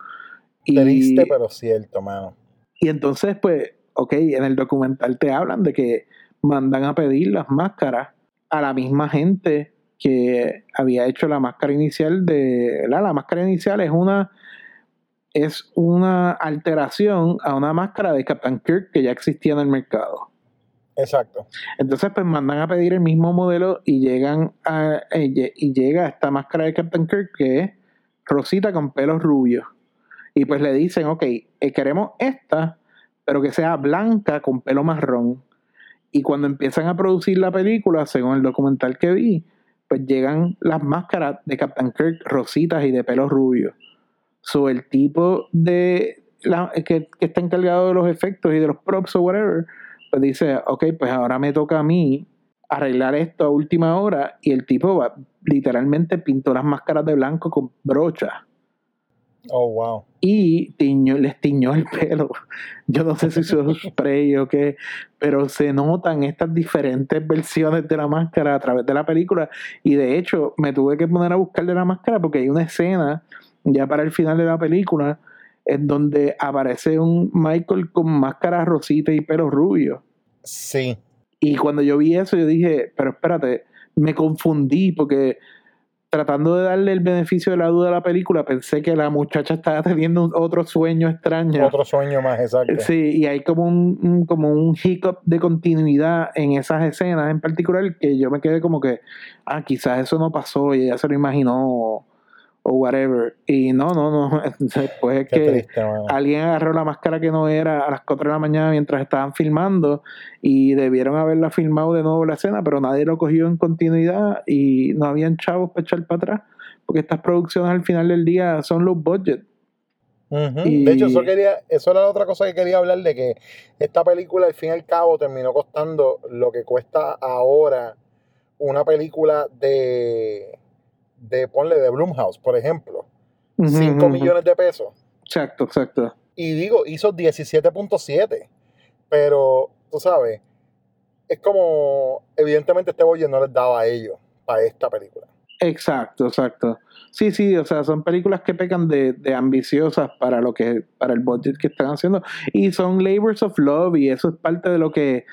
Y, Triste, pero cierto, mano. Y entonces, pues, ok, en el documental te hablan de que mandan a pedir las máscaras a la misma gente que había hecho la máscara inicial de. La, la máscara inicial es una es una alteración a una máscara de Captain Kirk que ya existía en el mercado. Exacto. Entonces, pues mandan a pedir el mismo modelo y llegan a eh, y llega esta máscara de Captain Kirk que es rosita con pelos rubios. Y pues le dicen, ok, eh, queremos esta, pero que sea blanca con pelo marrón. Y cuando empiezan a producir la película, según el documental que vi, pues llegan las máscaras de Captain Kirk rositas y de pelos rubios. So, el tipo de la, que, está encargado de los efectos y de los props o whatever, pues dice, ok, pues ahora me toca a mí arreglar esto a última hora y el tipo va, literalmente pintó las máscaras de blanco con brocha. Oh, wow. Y tiñó, les tiñó el pelo. Yo no sé si es spray o qué, pero se notan estas diferentes versiones de la máscara a través de la película. Y de hecho, me tuve que poner a buscar de la máscara porque hay una escena ya para el final de la película, en donde aparece un Michael con máscara rosita y pelo rubio. Sí. Y cuando yo vi eso, yo dije, pero espérate, me confundí porque tratando de darle el beneficio de la duda a la película, pensé que la muchacha estaba teniendo otro sueño extraño. Otro sueño más, exacto. Sí, y hay como un, como un hiccup de continuidad en esas escenas en particular que yo me quedé como que, ah, quizás eso no pasó y ella se lo imaginó o whatever. Y no, no, no. Después es que alguien agarró la máscara que no era a las 4 de la mañana mientras estaban filmando y debieron haberla filmado de nuevo la escena, pero nadie lo cogió en continuidad y no habían chavos para echar para atrás. Porque estas producciones al final del día son los budget. De hecho, eso, quería, eso era otra cosa que quería hablar de que esta película al fin y al cabo terminó costando lo que cuesta ahora una película de de, ponle, de Bloomhouse, por ejemplo. 5 millones de pesos. Exacto, exacto. Y digo, hizo 17.7. Pero, tú sabes, es como, evidentemente este bollo no les daba a ellos para esta película. Exacto, exacto. Sí, sí, o sea, son películas que pecan de, de, ambiciosas para lo que, para el budget que están haciendo. Y son labors of love, y eso es parte de lo que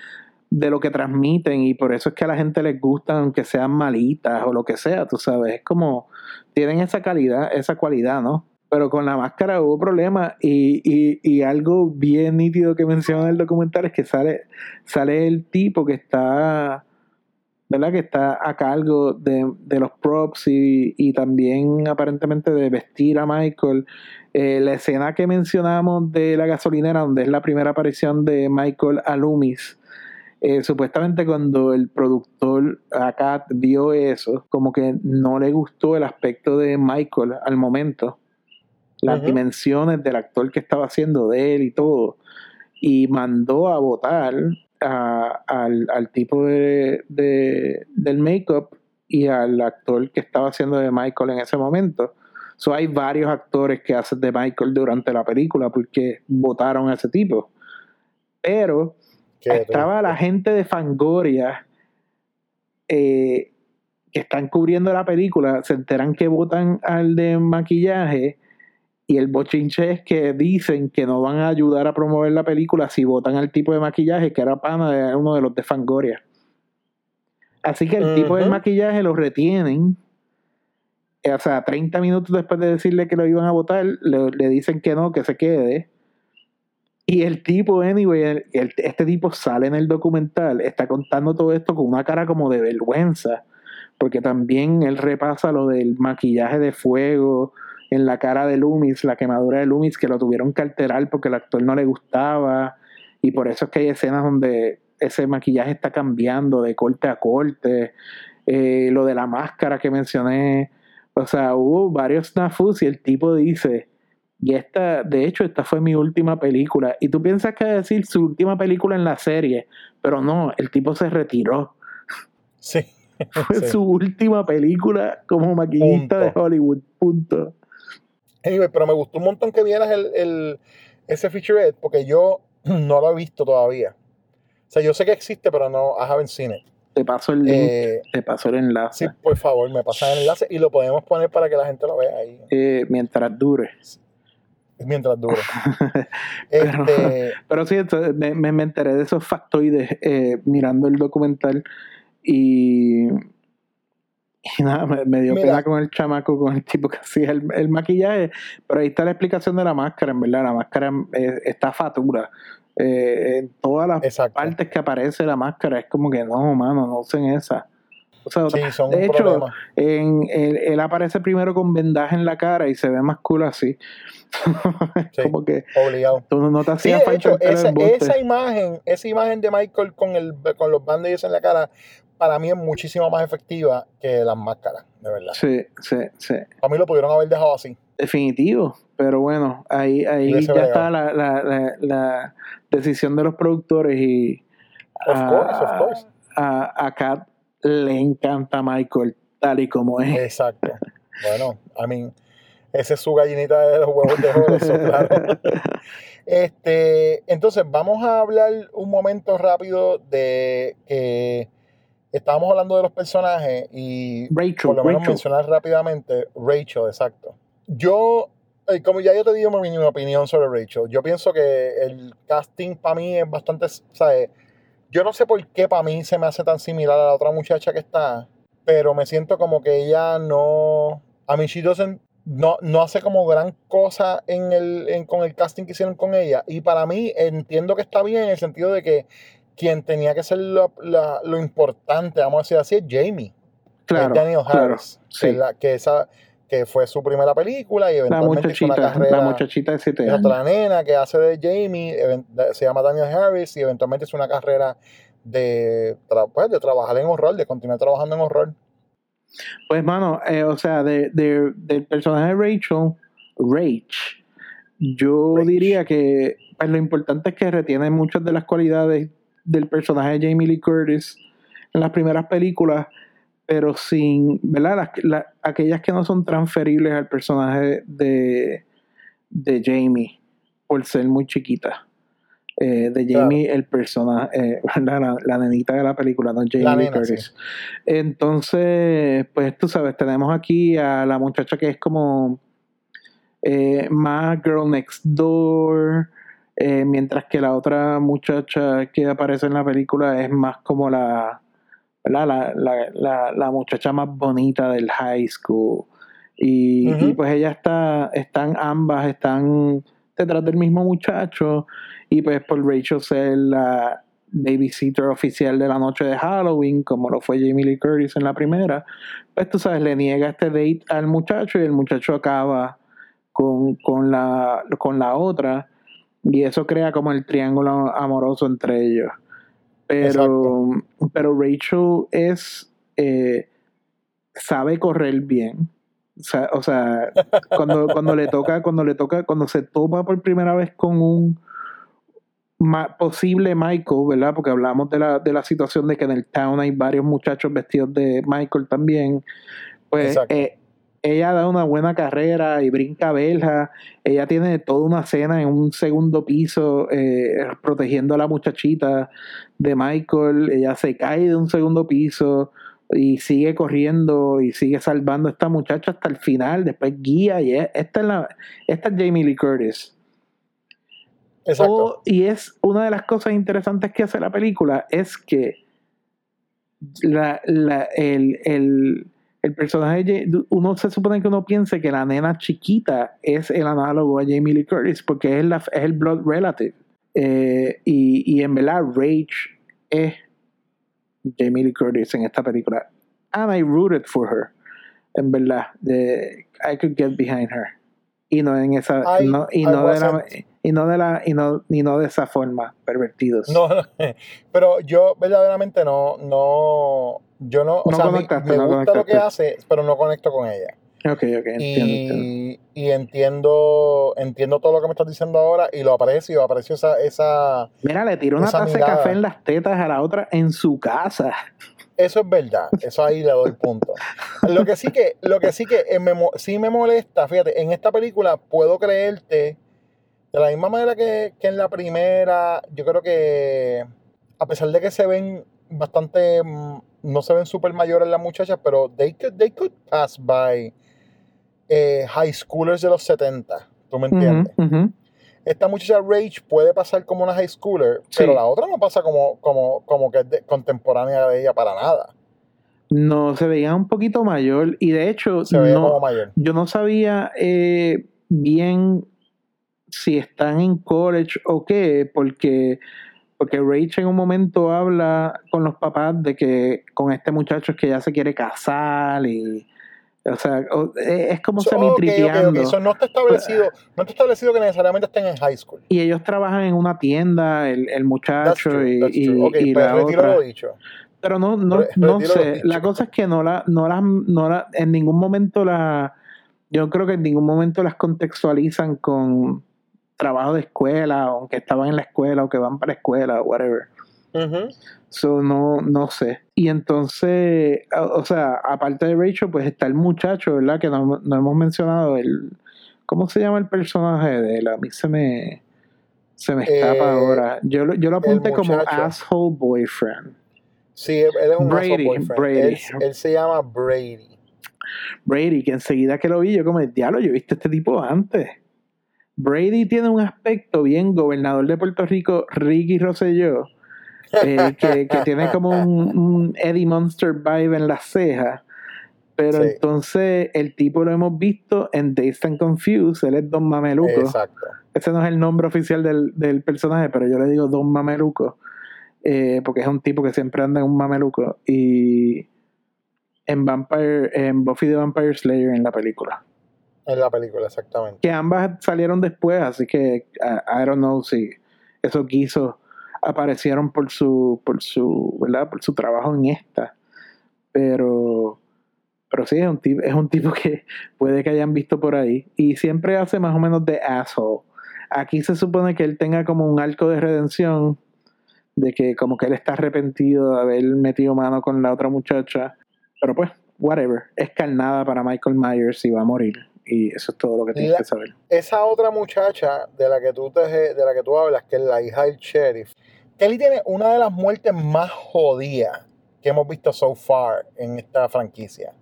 de lo que transmiten y por eso es que a la gente les gusta aunque sean malitas o lo que sea, tú sabes, es como tienen esa calidad, esa cualidad, ¿no? Pero con la máscara hubo problemas y, y, y, algo bien nítido que menciona en el documental es que sale, sale el tipo que está, ¿verdad? Que está a cargo de, de los props y, y, también aparentemente de vestir a Michael. Eh, la escena que mencionamos de la gasolinera, donde es la primera aparición de Michael Alumis, eh, supuestamente cuando el productor acá vio eso, como que no le gustó el aspecto de Michael al momento, las dimensiones del actor que estaba haciendo de él y todo. y mandó a votar al, tipo de, del make-up y al actor que estaba haciendo de Michael en ese momento. So, hay varios actores que hacen de Michael durante la película porque votaron a ese tipo. Pero estaba la gente de Fangoria eh, que están cubriendo la película, se enteran que votan al de maquillaje y el bochinche es que dicen que no van a ayudar a promover la película si votan al tipo de maquillaje que era pana de uno de los de Fangoria. Así que el tipo de maquillaje lo retienen. Eh, o sea, 30 minutos después de decirle que lo iban a votar, le, dicen que no, que se quede. Y el tipo, anyway, este tipo sale en el documental, está contando todo esto con una cara como de vergüenza, porque también él repasa lo del maquillaje de fuego, en la cara de Loomis, la quemadura de Loomis, que lo tuvieron que alterar porque el actor no le gustaba. Y por eso es que hay escenas donde ese maquillaje está cambiando de corte a corte. Eh, lo de la máscara que mencioné. O sea, hubo varios snafus y el tipo dice, y esta, de hecho, esta fue mi última película. Y tú piensas que decir su última película en la serie, pero no, el tipo se retiró. Sí. Fue su última película como maquillista de Hollywood. Punto pero me gustó un montón que vieras el, el, ese featurette porque yo no lo he visto todavía. O sea, yo sé que existe, pero no, I haven't seen it. Te paso el link, eh, te paso el enlace. Sí, por favor, me pasa el enlace y lo podemos poner para que la gente lo vea ahí. Eh, mientras dure. Mientras dure. pero, este, pero, sí, me, me, enteré de esos factoides eh, mirando el documental y y nada, me, dio pena con el chamaco, con el tipo que hacía el, maquillaje. Pero ahí está la explicación de la máscara, en verdad. La máscara eh, está fatura. Eh, en todas las partes que aparece la máscara es como que no, mano, no usen esa. O sea, de hecho, en, él, aparece primero con vendaje en la cara y se ve más cool así. como que obligado. Tú no te hacías esa, esa, imagen, esa imagen de Michael con el con los bandages en la cara para mí es muchísimo más efectiva que las máscaras, de verdad. Sí, sí, sí. A mí lo pudieron haber dejado así. Definitivo, pero bueno, ahí, ahí ya está la, la, la, decisión de los productores y... Of a, course, of course. A, a Kat le encanta Michael tal y como es. Exacto. Bueno, I mean, esa es su gallinita de los huevos de oro, eso, claro. Este, entonces, vamos a hablar un momento rápido de que estábamos hablando de los personajes y Rachel, por lo menos mencionar rápidamente Rachel, exacto. Yo, eh, como ya yo te digo mi, mi opinión sobre Rachel, yo pienso que el casting para mí es bastante, ¿sabes? Yo no sé por qué para mí se me hace tan similar a la otra muchacha que está, pero me siento como que ella no, a mí she no, no hace como gran cosa en el, con el casting que hicieron con ella. Y para mí entiendo que está bien en el sentido de que quien tenía que ser lo, lo importante, vamos a decir así, es Jamie. Claro. Daniel Harris. Que, la, que, esa, que fue su primera película y eventualmente la una carrera. La muchachita de 7 años. Otra nena que hace de Jamie, se llama Daniel Harris y eventualmente es una carrera de, pues, de trabajar en horror, de continuar trabajando en horror. Pues, mano, eh, o sea, de, de, del personaje de Rachel, Rach, yo diría que pues, lo importante es que retiene muchas de las cualidades del personaje de Jamie Lee Curtis en las primeras películas, pero sin, ¿verdad? Las, aquellas que no son transferibles al personaje de, de Jamie, por ser muy chiquita. Eh, de Jamie, el personaje, eh, la, la, nenita de la película, no Jamie Lee Curtis. Entonces, pues tú sabes, tenemos aquí a la muchacha que es como eh, más Girl Next Door, eh, mientras que la otra muchacha que aparece en la película es más como la, la, la, la muchacha más bonita del high school. Y, pues ella está, están ambas, están detrás del mismo muchacho. Y pues por Rachel ser la babysitter oficial de la noche de Halloween, como lo fue Jamie Lee Curtis en la primera, pues tú sabes, le niega este date al muchacho y el muchacho acaba con, con, la, con la otra y eso crea como el triángulo amoroso entre ellos. Pero, pero Rachel es. Eh, sabe correr bien. O sea, cuando, cuando le toca, cuando le toca, cuando se topa por primera vez con un posible Michael, ¿verdad? Porque hablamos de la, de la situación de que en el town hay varios muchachos vestidos de Michael también. Pues eh, ella da una buena carrera y brinca verja. Ella tiene toda una cena en un segundo piso eh, protegiendo a la muchachita de Michael. Ella se cae de un segundo piso y sigue corriendo y sigue salvando a esta muchacha hasta el final. Después guía y esta, es la, esta es Jamie Lee Curtis. Exacto. y es una de las cosas interesantes que hace la película es que la, la, el, el el personaje, uno se supone que uno piense que la nena chiquita es el análogo a Jamie Lee Curtis porque es, la, es el blood relative. Eh, y, y, en verdad, Rage es Jamie Lee Curtis en esta película. And I rooted for her. En verdad, I could get behind her. Y no en esa. y no de la, y no de la y no, y no de esa forma pervertidos no, pero yo verdaderamente no no yo no, o sea, me, gusta lo que hace, pero no conecto con ella. Ok, ok, entiendo. Y, y, entiendo, entiendo todo lo que me estás diciendo ahora y lo aprecio, aprecio esa, esa Mira, le tiró una taza de café en las tetas a la otra en su casa. Eso es verdad, eso ahí le doy punto. Lo que sí que, lo que sí que eh, me, sí me molesta, fíjate, en esta película puedo creerte de la misma manera que, que en la primera, yo creo que a pesar de que se ven bastante mm, no se ven súper mayores las muchachas, pero they could, they could pass by eh, high schoolers de los 70. ¿Tú me entiendes? Esta muchacha Rage puede pasar como una high schooler, pero la otra no pasa como, como, como que es contemporánea de ella para nada. No, se veía un poquito mayor y de hecho se veía como mayor. yo no sabía eh, bien si están en college o qué, porque porque Rachel en un momento habla con los papás de que con este muchacho es que ya se quiere casar y. O sea, e, es como semi okay, Eso no está establecido, no está establecido que necesariamente estén en high school. Y ellos trabajan en una tienda, el, el muchacho y, y, pues la otra. Lo dicho. Pero no, no, no sé. La cosa es que no la, no las, no la, en ningún momento la, yo creo que en ningún momento las contextualizan con trabajo de escuela, aunque estaban en la escuela o que van para la escuela, whatever. So, no, no sé. Y entonces, o sea, aparte de Rachel, pues está el muchacho, ¿verdad? Que no, hemos mencionado. El, ¿Cómo se llama el personaje de él? A mí se me, se me escapa eh, ahora. Yo, yo lo apunté como asshole boyfriend. Sí, él es un Brady, boyfriend. Brady. Él, se llama Brady. Brady, que enseguida que lo vi, yo como, diablo, yo he visto este tipo antes. Brady tiene un aspecto bien gobernador de Puerto Rico, Ricky Rosselló, eh, que, tiene como un, Eddie Monster vibe en las cejas. Pero entonces el tipo lo hemos visto en Dazed and Confused, él es Don Mameluco. Exacto. Ese no es el nombre oficial del, personaje, pero yo le digo Don Mameluco, eh, porque es un tipo que siempre anda en un mameluco. Y en Vampire, en Buffy the Vampire Slayer en la película. En la película, exactamente. Que ambas salieron después, así que I, don't know si esos guisos aparecieron por su, por su, ¿verdad? Por su trabajo en esta. Pero, pero sí, es un, tipo, es un tipo que puede que hayan visto por ahí. Y siempre hace más o menos de asshole. Aquí se supone que él tenga como un arco de redención, de que como que él está arrepentido de haber metido mano con la otra muchacha. Pero pues, whatever. Es carnada para Michael Myers y va a morir y eso es todo lo que tienes que saber. Esa otra muchacha de la que tú te, de la que tú hablas, que es la hija del sheriff, Kelly tiene una de las muertes más jodidas que hemos visto so far en esta franquicia.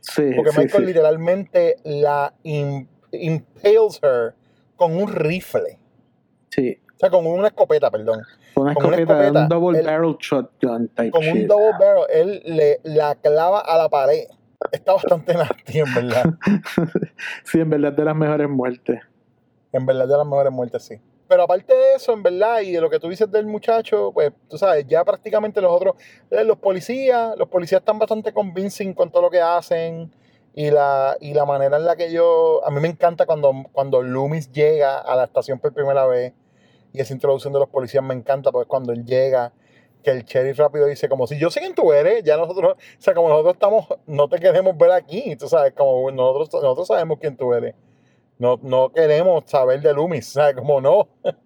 Sí, Porque Michael literalmente la impales her con un rifle. Sí. O sea, con una escopeta, perdón. Con una escopeta, un double barrel shotgun type Con un double barrel, él le, la clava a la pared está bastante nasty, en verdad. sí, en verdad de las mejores muertes. En verdad de las mejores muertes, sí. Pero aparte de eso, en verdad, y de lo que tú dices del muchacho, pues tú sabes, ya prácticamente los otros, eh, los policías, los policías están bastante convincing con todo lo que hacen y la, y la manera en la que yo, a mí me encanta cuando, cuando Loomis llega a la estación por primera vez y esa introducción de los policías me encanta, porque cuando él llega que el sheriff rápido dice, como si yo sé quién tú eres, ya nosotros, o sea, como nosotros estamos, no te queremos ver aquí, tú sabes, como nosotros, nosotros sabemos quién tú eres. No, no queremos saber de Loomis, ¿sabes? Como no.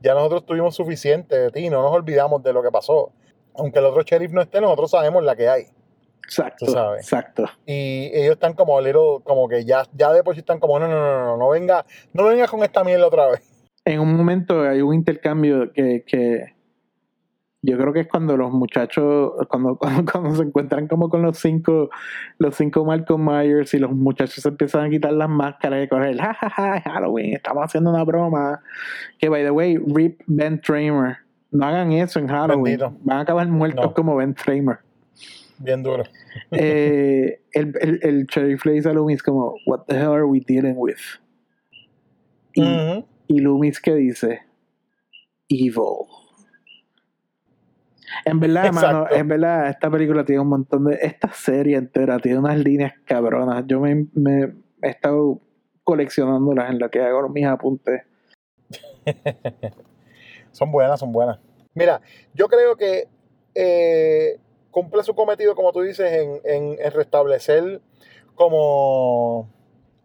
Ya nosotros tuvimos suficiente de ti, no nos olvidamos de lo que pasó. Aunque el otro sheriff no esté, nosotros sabemos la que hay. Exacto. Exacto. Y ellos están como little, como que ya, ya de por sí están como, no, no, no, no, no venga, no venga con esta mierda otra vez. En un momento hay un intercambio que, que yo creo que es cuando los muchachos, cuando, cuando, se encuentran como con los cinco, los cinco Malcolm Myers y los muchachos empiezan a quitar las máscaras y correr, jajaja, Halloween, estamos haciendo una broma. Que by the way, Rip Ben Tramer. No hagan eso en Halloween. Van a acabar muertos como Ben Tramer. Bien duro. eh, el, el, el le dice a Loomis como, what the hell are we dealing with? Y, y Loomis que dice, evil. En verdad, hermano, en verdad, esta película tiene un montón de. Esta serie entera tiene unas líneas cabronas. Yo me, me he estado coleccionándolas en lo que hago mis apuntes. son buenas, son buenas. Mira, yo creo que eh, cumple su cometido, como tú dices, en, en, en restablecer como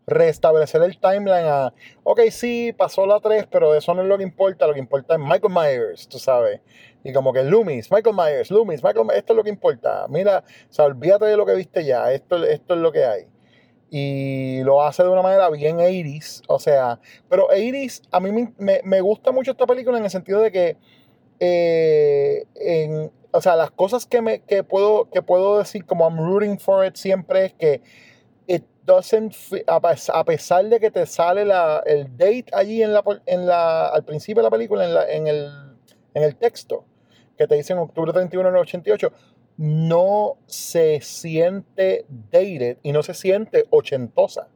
restablecer el timeline a, ok, sí, pasó la 3, pero eso no es lo que importa, lo que importa es Michael Myers, tú sabes. Y como que Loomis, Michael Myers, Loomis, Michael Myers, esto es lo que importa. Mira, o sea, olvídate de lo que viste ya, esto, esto es lo que hay. Y lo hace de una manera bien 80 o sea, pero 80 a mí me, me, gusta mucho esta película en el sentido de que, eh, en, o sea, las cosas que, me, que, puedo, que puedo decir como I'm rooting for it siempre es que a pesar de que te sale la, el date allí en la, en la, al principio de la película, en, la, en, el, en el texto, que te dicen octubre 31 del 88, no se siente dated y no se siente ochentosa.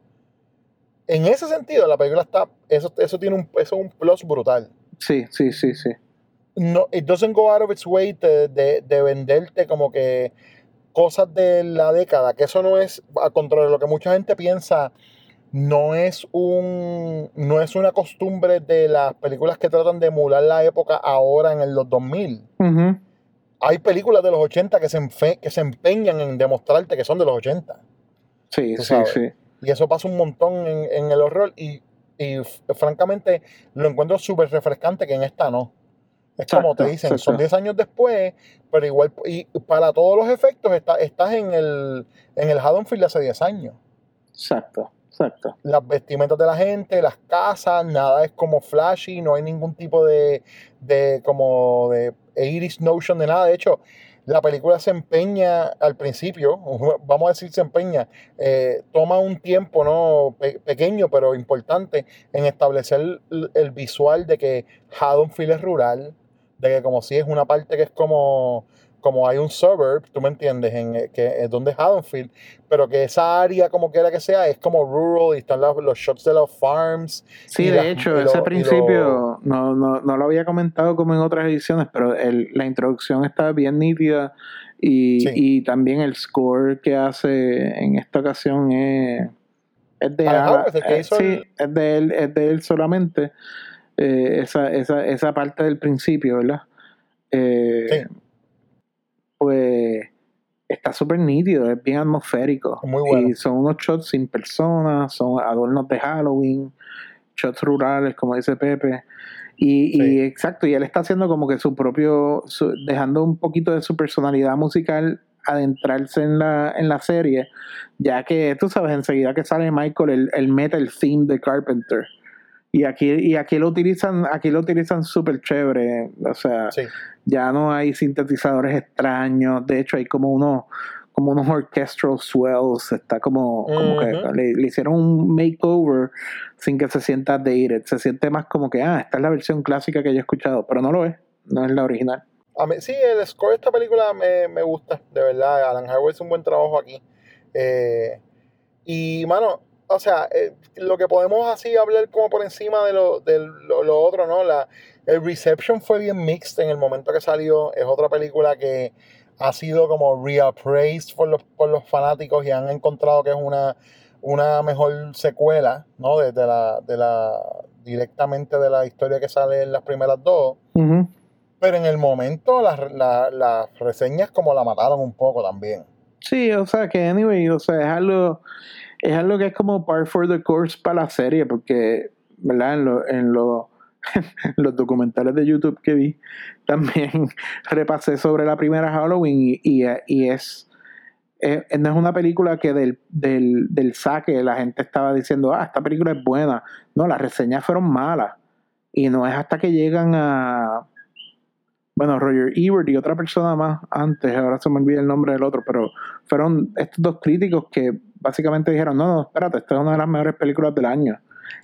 En ese sentido, la película está, eso, eso tiene un, eso un plus brutal. Sí, sí, sí, sí. No, it doesn't go out of its way de, de venderte como que cosas de la década, que eso no es, a contrario de lo que mucha gente piensa, no es un no es una costumbre de las películas que tratan de emular la época ahora en los 2000. Hay películas de los 80 que se, que se empeñan en demostrarte que son de los 80. Sí, sí, sí. Y eso pasa un montón en, en el horror y, y francamente lo encuentro súper refrescante que en esta no. Es como te dicen, son 10 años después, pero igual, y para todos los efectos está, estás en el, en el Haddonfield de hace 10 años. Exacto, Las vestimentas de la gente, las casas, nada es como flashy, no hay ningún tipo de, de como de iris notion de nada. De hecho, la película se empeña al principio, vamos a decir se empeña, eh, toma un tiempo no pequeño pero importante en establecer el, el, visual de que Haddonfield es rural, de que como si es una parte que es como, como hay un suburb, tú me entiendes, en, eh, que es donde es Haddonfield, pero que esa área como quiera que sea es como rural y están los, los shots de los farms. Sí, de hecho, ese principio no, no, no, lo había comentado como en otras ediciones, pero el, la introducción está bien nítida y, y, también el score que hace en esta ocasión es... Es de, eh, sí, es de él, es de él solamente. Eh, esa, esa, esa parte del principio, ¿verdad? Eh, pues está súper nítido, es bien atmosférico. Y son unos shots sin personas, son adornos de Halloween, shots rurales, como dice Pepe. Y, y exacto, y él está haciendo como que su propio, dejando un poquito de su personalidad musical adentrarse en la, en la serie, ya que tú sabes, enseguida que sale Michael, él, él mete el theme de Carpenter. Y aquí, y aquí lo utilizan, aquí lo utilizan súper chévere. O sea, ya no hay sintetizadores extraños. De hecho, hay como unos, como unos orchestral swells. Está como, como que le, hicieron un makeover sin que se sienta dated. Se siente más como que, ah, esta es la versión clásica que yo he escuchado, pero no lo es, no es la original. A mí, sí, el score de esta película me, me gusta, de verdad. Alan Harwood hizo un buen trabajo aquí. Eh, y, mano, o sea, eh, lo que podemos así hablar como por encima de lo, de lo, otro, ¿no? La, el reception fue bien mixed en el momento que salió. Es otra película que ha sido como reappraised por los, por los fanáticos y han encontrado que es una, una mejor secuela, ¿no? De, la, de la, directamente de la historia que sale en las primeras dos. Pero en el momento las, las reseñas como la mataron un poco también. Sí, o sea que anyway, o sea, es algo es algo que es como par for the course para la serie, porque, ¿verdad? En lo, en lo los documentales de YouTube que vi, también repasé sobre la primera Halloween y, es, no es una película que del, del, del, saque la gente estaba diciendo, ah, esta película es buena. No, las reseñas fueron malas. Y no es hasta que llegan a, bueno, Roger Ebert y otra persona más antes, ahora se me olvida el nombre del otro, pero fueron estos dos críticos que básicamente dijeron, no, no, espérate, esta es una de las mejores películas del año.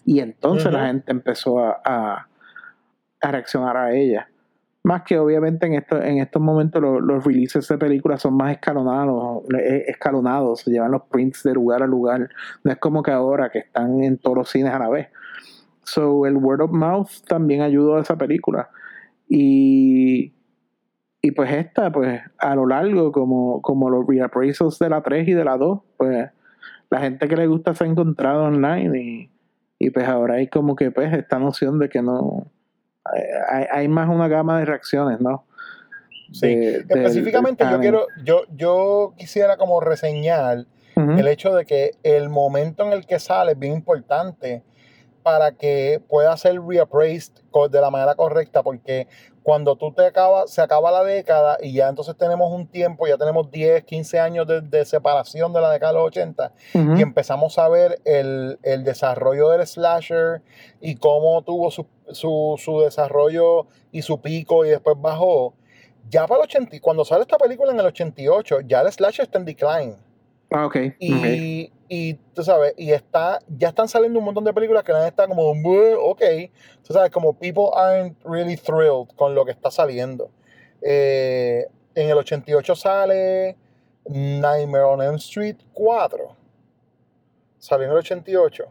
Y entonces la gente empezó a, a, reaccionar a ella. Más que obviamente en, esto, en estos momentos los, releases de películas son más escalonados, eh, escalonados, se llevan los prints de lugar a lugar. No es como que ahora que están en todos los cines a la vez. So el word of mouth también ayudó a esa película. Y, y pues esta, pues a lo largo, como, como los reappraisals de la 3 y de la 2, pues la gente que le gusta se ha encontrado online y, y pues ahora hay como que pues esta noción de que no hay, hay más una gama de reacciones, ¿no? Sí, específicamente yo quiero, yo, yo quisiera como reseñar el hecho de que el momento en el que sale es bien importante para que pueda ser reappraised de la manera correcta, porque cuando tú te acabas, se acaba la década y ya entonces tenemos un tiempo, ya tenemos 10, 15 años de, separación de la década de los 80 y empezamos a ver el, desarrollo del slasher y cómo tuvo su, su, desarrollo y su pico y después bajó. Ya para el 80, cuando sale esta película en el 88, ya el slasher está en decline. Ah, ok. Y, y tú sabes, y está, ya están saliendo un montón de películas que la están como, ok, tú sabes, como people aren't really thrilled con lo que está saliendo. Eh, en el 88 sale Nightmare on Elm Street 4. Salió en el 88.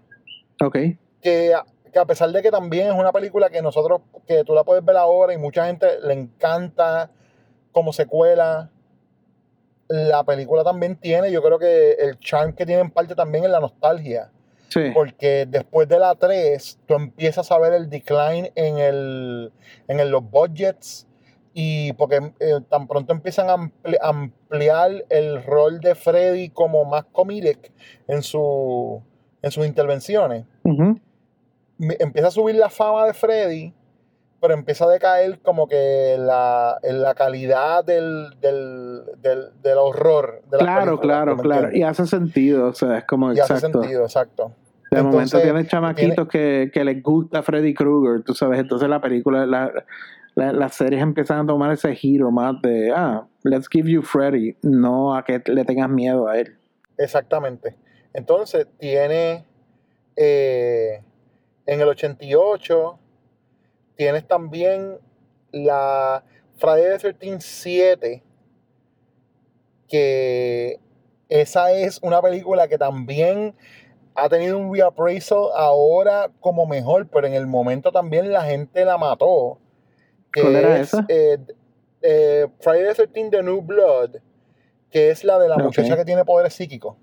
Ok. Que, que a pesar de que también es una película que nosotros, que tú la puedes ver ahora y mucha gente le encanta como secuela, la película también tiene, yo creo que el charm que tiene en parte también es la nostalgia. Sí. Porque después de la 3, tú empiezas a ver el decline en, el, en los budgets y porque eh, tan pronto empiezan a ampliar el rol de Freddy como más comedic en, su, en sus intervenciones. Empieza a subir la fama de Freddy pero empieza a decaer como que la, en la calidad del, del, del, horror. De claro, claro, claro. Y hace sentido, o sea, es como y hace sentido, exacto. De momento tiene chamaquitos que, que, les gusta Freddy Krueger, tú sabes, entonces la película, la, la, las series empiezan a tomar ese giro más de, ah, let's give you Freddy, no a que le tengas miedo a él. Exactamente. Entonces tiene, eh, en el 88 Tienes también la Friday the 13 7, que esa es una película que también ha tenido un reappraisal ahora como mejor, pero en el momento también la gente la mató. ¿Cuál era esa? Eh, eh, Friday the 13 The New Blood, que es la de la muchacha que tiene poderes psíquicos.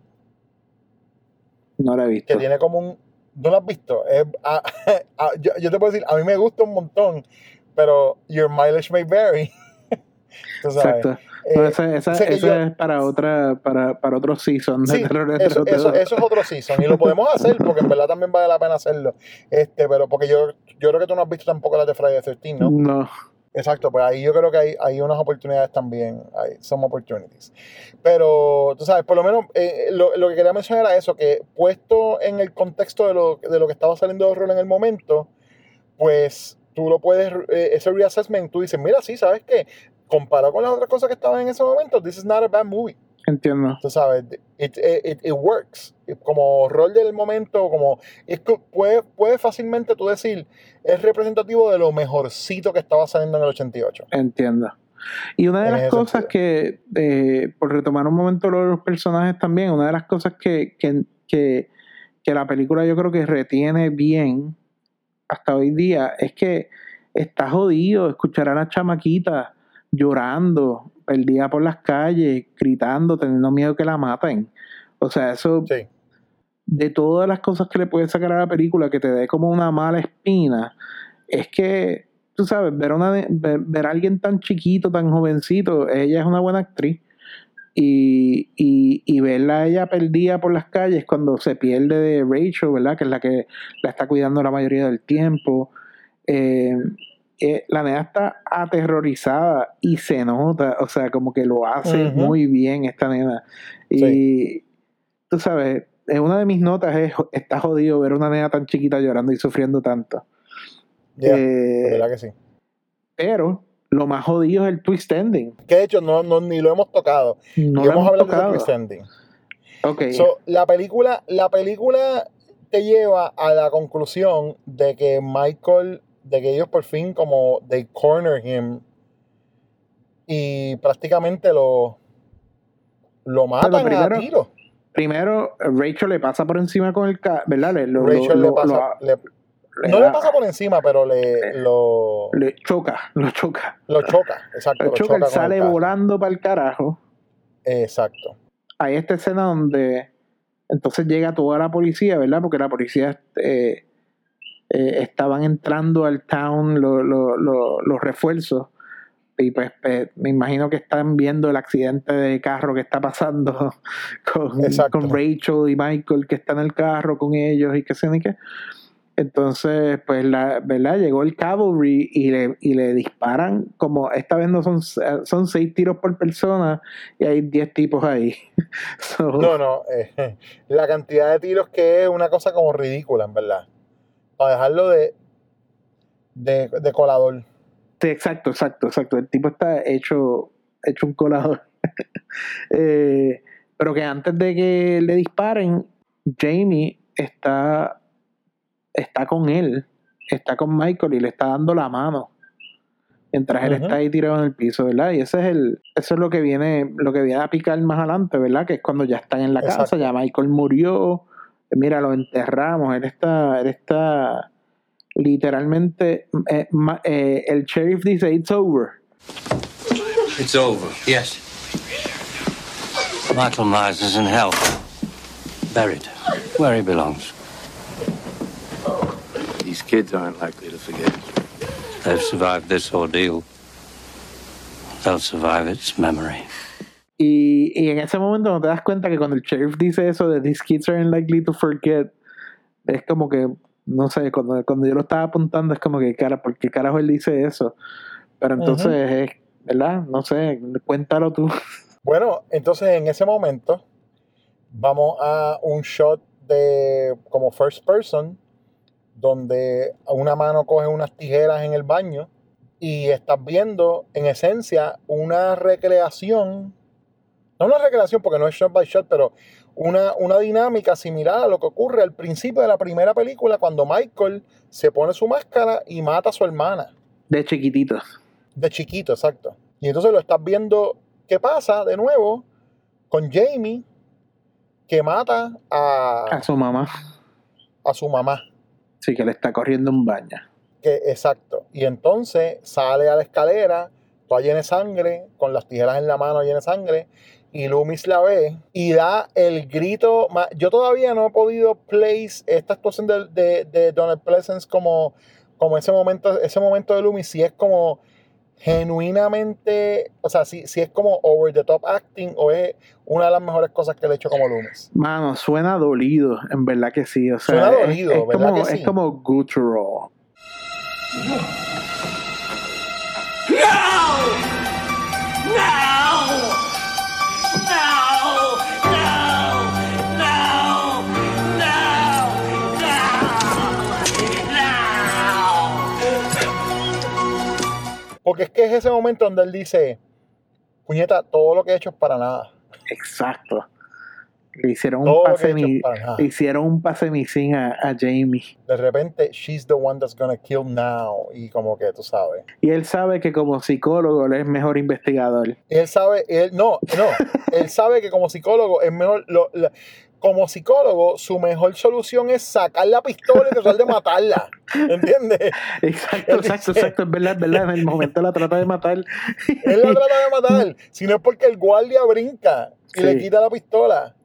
No la he visto. Que tiene como un, ¿No lo has visto? yo, te puedo decir, a mí me gusta un montón, pero your mileage may vary. Exacto. Eh, esa, es para otra para, para otro season. Sí, eso, eso, es otro season y lo podemos hacer porque en verdad también vale la pena hacerlo. Este, pero porque yo, yo creo que tú no has visto tampoco las de Friday the 13, ¿no? No. Exacto, pues ahí yo creo que hay, hay unas oportunidades también, hay some opportunities. Pero, tú sabes, por lo menos eh, lo, lo, que quería mencionar era eso, que puesto en el contexto de lo, de lo que estaba saliendo de rol en el momento, pues tú lo puedes, eh, ese reassessment, tú dices, mira, sí, ¿sabes qué? Comparado con las otras cosas que estaban en ese momento, this is not a bad movie. Entiendo. Tú sabes, it, it, it works. Como rol del momento, como. Es que puede, puede fácilmente tú decir, es representativo de lo mejorcito que estaba saliendo en el 88. Entiendo. Y una de las cosas que, eh, por retomar un momento lo de los personajes también, una de las cosas que, que, que, que la película yo creo que retiene bien hasta hoy día es que está jodido escuchar a la chamaquita llorando, perdida por las calles, gritando, teniendo miedo que la maten. O sea, eso. De todas las cosas que le puedes sacar a la película que te dé como una mala espina, es que, tú sabes, ver, una, ver, a alguien tan chiquito, tan jovencito, ella es una buena actriz. Y, y, y, verla a ella perdida por las calles cuando se pierde de Rachel, ¿verdad? Que es la que la está cuidando la mayoría del tiempo. eh, eh, la nena está aterrorizada y se nota, o sea, como que lo hace muy bien esta nena. Y tú sabes, en una de mis notas es, está jodido ver una nena tan chiquita llorando y sufriendo tanto. Eh, verdad que sí. Pero lo más jodido es el twist ending. Que de hecho no, no ni lo hemos tocado. No lo hemos hablado twist ending. Okay. la película, la película te lleva a la conclusión de que Michael, de que ellos por fin como they corner him y prácticamente lo lo matan primero, a tiro. Primero Rachel le pasa por encima con el ¿verdad? Rachel le pasa, no le pasa por encima, pero le lo le choca, lo choca. Lo choca, exacto. Lo, choca, sale volando para el carajo. Exacto. Hay esta escena donde entonces llega toda la policía, ¿verdad? Porque la policía eh, eh, estaban entrando al town los refuerzos. Y pues, pues, me imagino que están viendo el accidente de carro que está pasando con, con Rachel y Michael que están en el carro con ellos y qué sé ni qué. Entonces, pues, la, ¿verdad? Llegó el cavalry y le, y le disparan, como esta vez no son, son seis tiros por persona y hay diez tipos ahí. no, no, eh, la cantidad de tiros que es una cosa como ridícula, en verdad. Para dejarlo de, de, de colador. Sí, exacto, exacto, exacto. El tipo está hecho, hecho un colador. Eh, pero que antes de que le disparen, Jamie está está con él, está con Michael y le está dando la mano. Mientras él está ahí tirado en el piso, ¿verdad? Y ese es el, eso es lo que viene, lo que viene a picar más adelante, ¿verdad? Que es cuando ya están en la casa, ya Michael murió, mira, lo enterramos, él está, él está literalmente, eh, eh, el sheriff dice, it's over. It's over, yes. Michael Myers is in hell, buried where he belongs. These kids aren't likely to forget. They've survived this ordeal. They'll survive its memory. Y, y, en ese momento no te das cuenta que cuando el sheriff dice eso de these kids aren't likely to forget, es como que, no sé, cuando, cuando yo lo estaba apuntando es como que, cara, ¿por qué carajo él dice eso? Pero entonces, es, ¿verdad? No sé, cuéntalo tú. Bueno, entonces en ese momento vamos a un shot de como first person donde una mano coge unas tijeras en el baño y estás viendo en esencia una recreación, no una recreación porque no es shot by shot, pero una, una dinámica similar a lo que ocurre al principio de la primera película cuando Michael se pone su máscara y mata a su hermana. De chiquitito. De chiquito, exacto. Y entonces lo estás viendo qué pasa de nuevo con Jamie que mata a... A su mamá. A su mamá. Sí, que le está corriendo un baño. Que, exacto. Y entonces sale a la escalera, toda llena de sangre, con las tijeras en la mano llena de sangre, y Loomis la ve y da el grito. Yo todavía no he podido place esta actuación de, de, Donald Pleasence como, como ese momento, ese momento de Loomis, si es como genuinamente, o sea, si, si es como over the top acting o es una de las mejores cosas que le he hecho como lunes. Mano, suena dolido, en verdad que sí. O sea, suena dolido, es, ¿verdad como, que sí? Es como guttural. ¡No! Porque es que es ese momento donde él dice, puñeta, todo lo que he hecho es para nada. Exacto. Le hicieron un pase mi, le hicieron un pase a, a, Jamie. De repente, she's the one that's gonna kill now. Y como que tú sabes. Y él sabe que como psicólogo él es mejor investigador. él sabe, él, no, no. él sabe que como psicólogo es mejor. Lo, como psicólogo, su mejor solución es sacar la pistola y tratar de matarla. ¿Entiendes? Exacto, exacto, exacto. Es verdad, es verdad. En el momento la trata de matar. Él la trata de matar. Si no es porque el guardia brinca y le quita la pistola.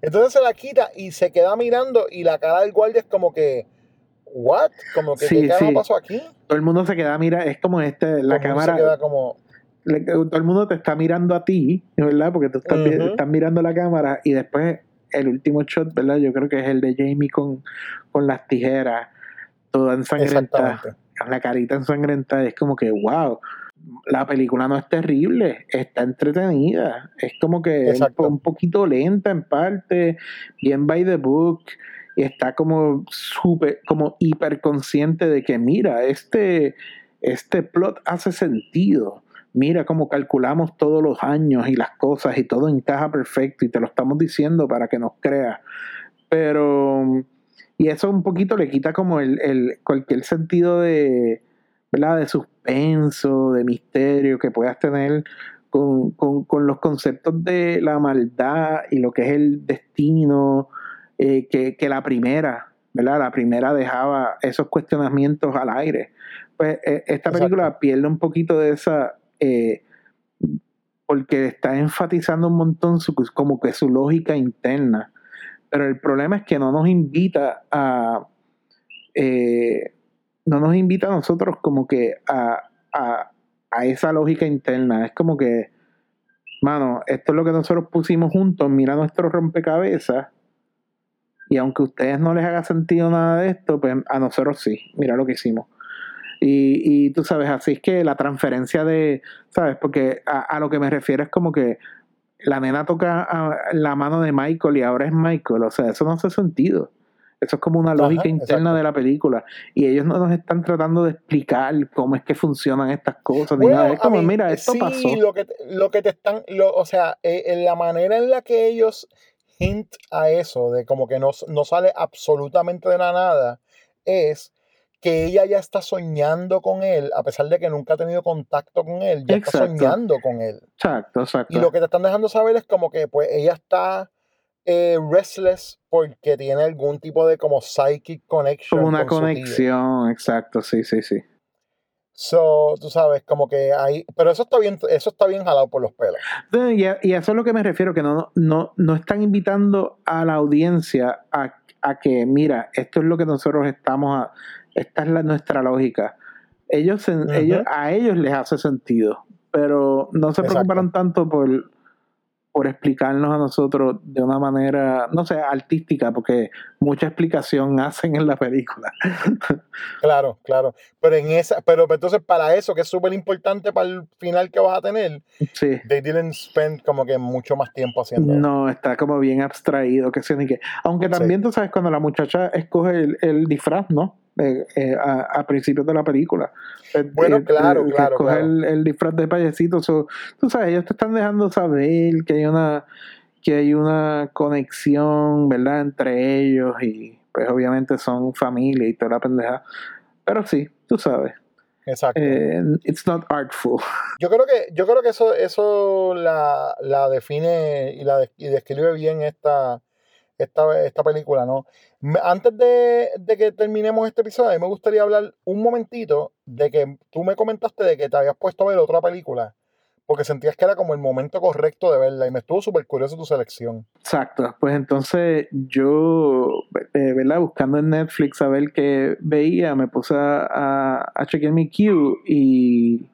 Entonces se la quita y se queda mirando y la cara del guardia es como que. ¿What? Como que ¿qué sí. pasó aquí? Todo el mundo se queda mirando, es como este, la cámara. Se queda como. todo el mundo te está mirando a ti, ¿verdad? Porque tú estás, estás mirando la cámara y después el último shot, ¿verdad? Yo creo que es el de Jamie con, con las tijeras, toda ensangrentada. con la carita ensangrentada, es como que, wow, la película no es terrible, está entretenida, es como que un, poquito lenta en parte, bien by the book, y está como súper, como hiper consciente de que mira, este, este plot hace sentido, mira cómo calculamos todos los años y las cosas y todo encaja perfecto y te lo estamos diciendo para que nos creas, pero, y eso un poquito le quita como el, el cualquier sentido de ¿verdad? de suspenso, de misterio que puedas tener con, los conceptos de la maldad y lo que es el destino, eh, que, la primera, ¿verdad? La primera dejaba esos cuestionamientos al aire. Pues eh, esta película pierde un poquito de esa, eh, porque está enfatizando un montón su, como que su lógica interna. Pero el problema es que no nos invita a no nos invita a nosotros como que a, esa lógica interna. Es como que, mano, esto es lo que nosotros pusimos juntos, mira nuestro rompecabezas. Y aunque a ustedes no les haga sentido nada de esto, pues a nosotros sí, mira lo que hicimos. Y, y tú sabes, así es que la transferencia de, ¿sabes? Porque a, a lo que me refiero es como que la nena toca la mano de Michael y ahora es Michael. O sea, eso no hace sentido. Eso es como una lógica interna de la película. Y ellos no nos están tratando de explicar cómo es que funcionan estas cosas. Es como, mira, esto pasó. Lo que, lo que te están, o sea, eh, en la manera en la que ellos hint a eso, de como que no, no sale absolutamente de la nada, es que ella ya está soñando con él, a pesar de que nunca ha tenido contacto con él, ya está soñando con él. Exacto, exacto. Y lo que te están dejando saber es como que pues ella está eh, restless porque tiene algún tipo de como psychic connection. Como una conexión, exacto, sí, sí, sí. So, tú sabes, como que hay, pero eso está bien, eso está bien jalado por los pelos. Y a, eso es lo que me refiero, que no, no, no están invitando a la audiencia a, que, mira, esto es lo que nosotros estamos, a, esta es la, nuestra lógica. Ellos, ellos, a ellos les hace sentido, pero no se preocuparon tanto por, por explicarnos a nosotros de una manera, no sé, artística, porque mucha explicación hacen en la película. claro, claro. Pero en esa, pero entonces para eso, que es súper importante para el final que vas a tener, sí. they didn't spend como que mucho más tiempo haciendo No, está como bien abstraído, que sé ni qué. Aunque también tú sabes cuando la muchacha escoge el disfraz, ¿no? Eh, a, principios de la película. Eh, bueno, eh, claro, claro. Coger El, disfraz de payasito. tú sabes, ellos te están dejando saber que hay una que hay una conexión, ¿verdad?, entre ellos y pues obviamente son familia y toda la pendeja. Pero sí, tú sabes. Exacto. it's not artful. Yo creo que, yo creo que eso, eso la, la define y la y describe bien esta, esta, esta película, ¿no? Antes de, que terminemos este episodio, a mí me gustaría hablar un momentito de que tú me comentaste de que te habías puesto a ver otra película porque sentías que era como el momento correcto de verla y me estuvo súper curioso tu selección. Exacto, pues entonces yo, eh, ¿verdad? Buscando en Netflix a ver qué veía, me puse a, a, chequear mi queue y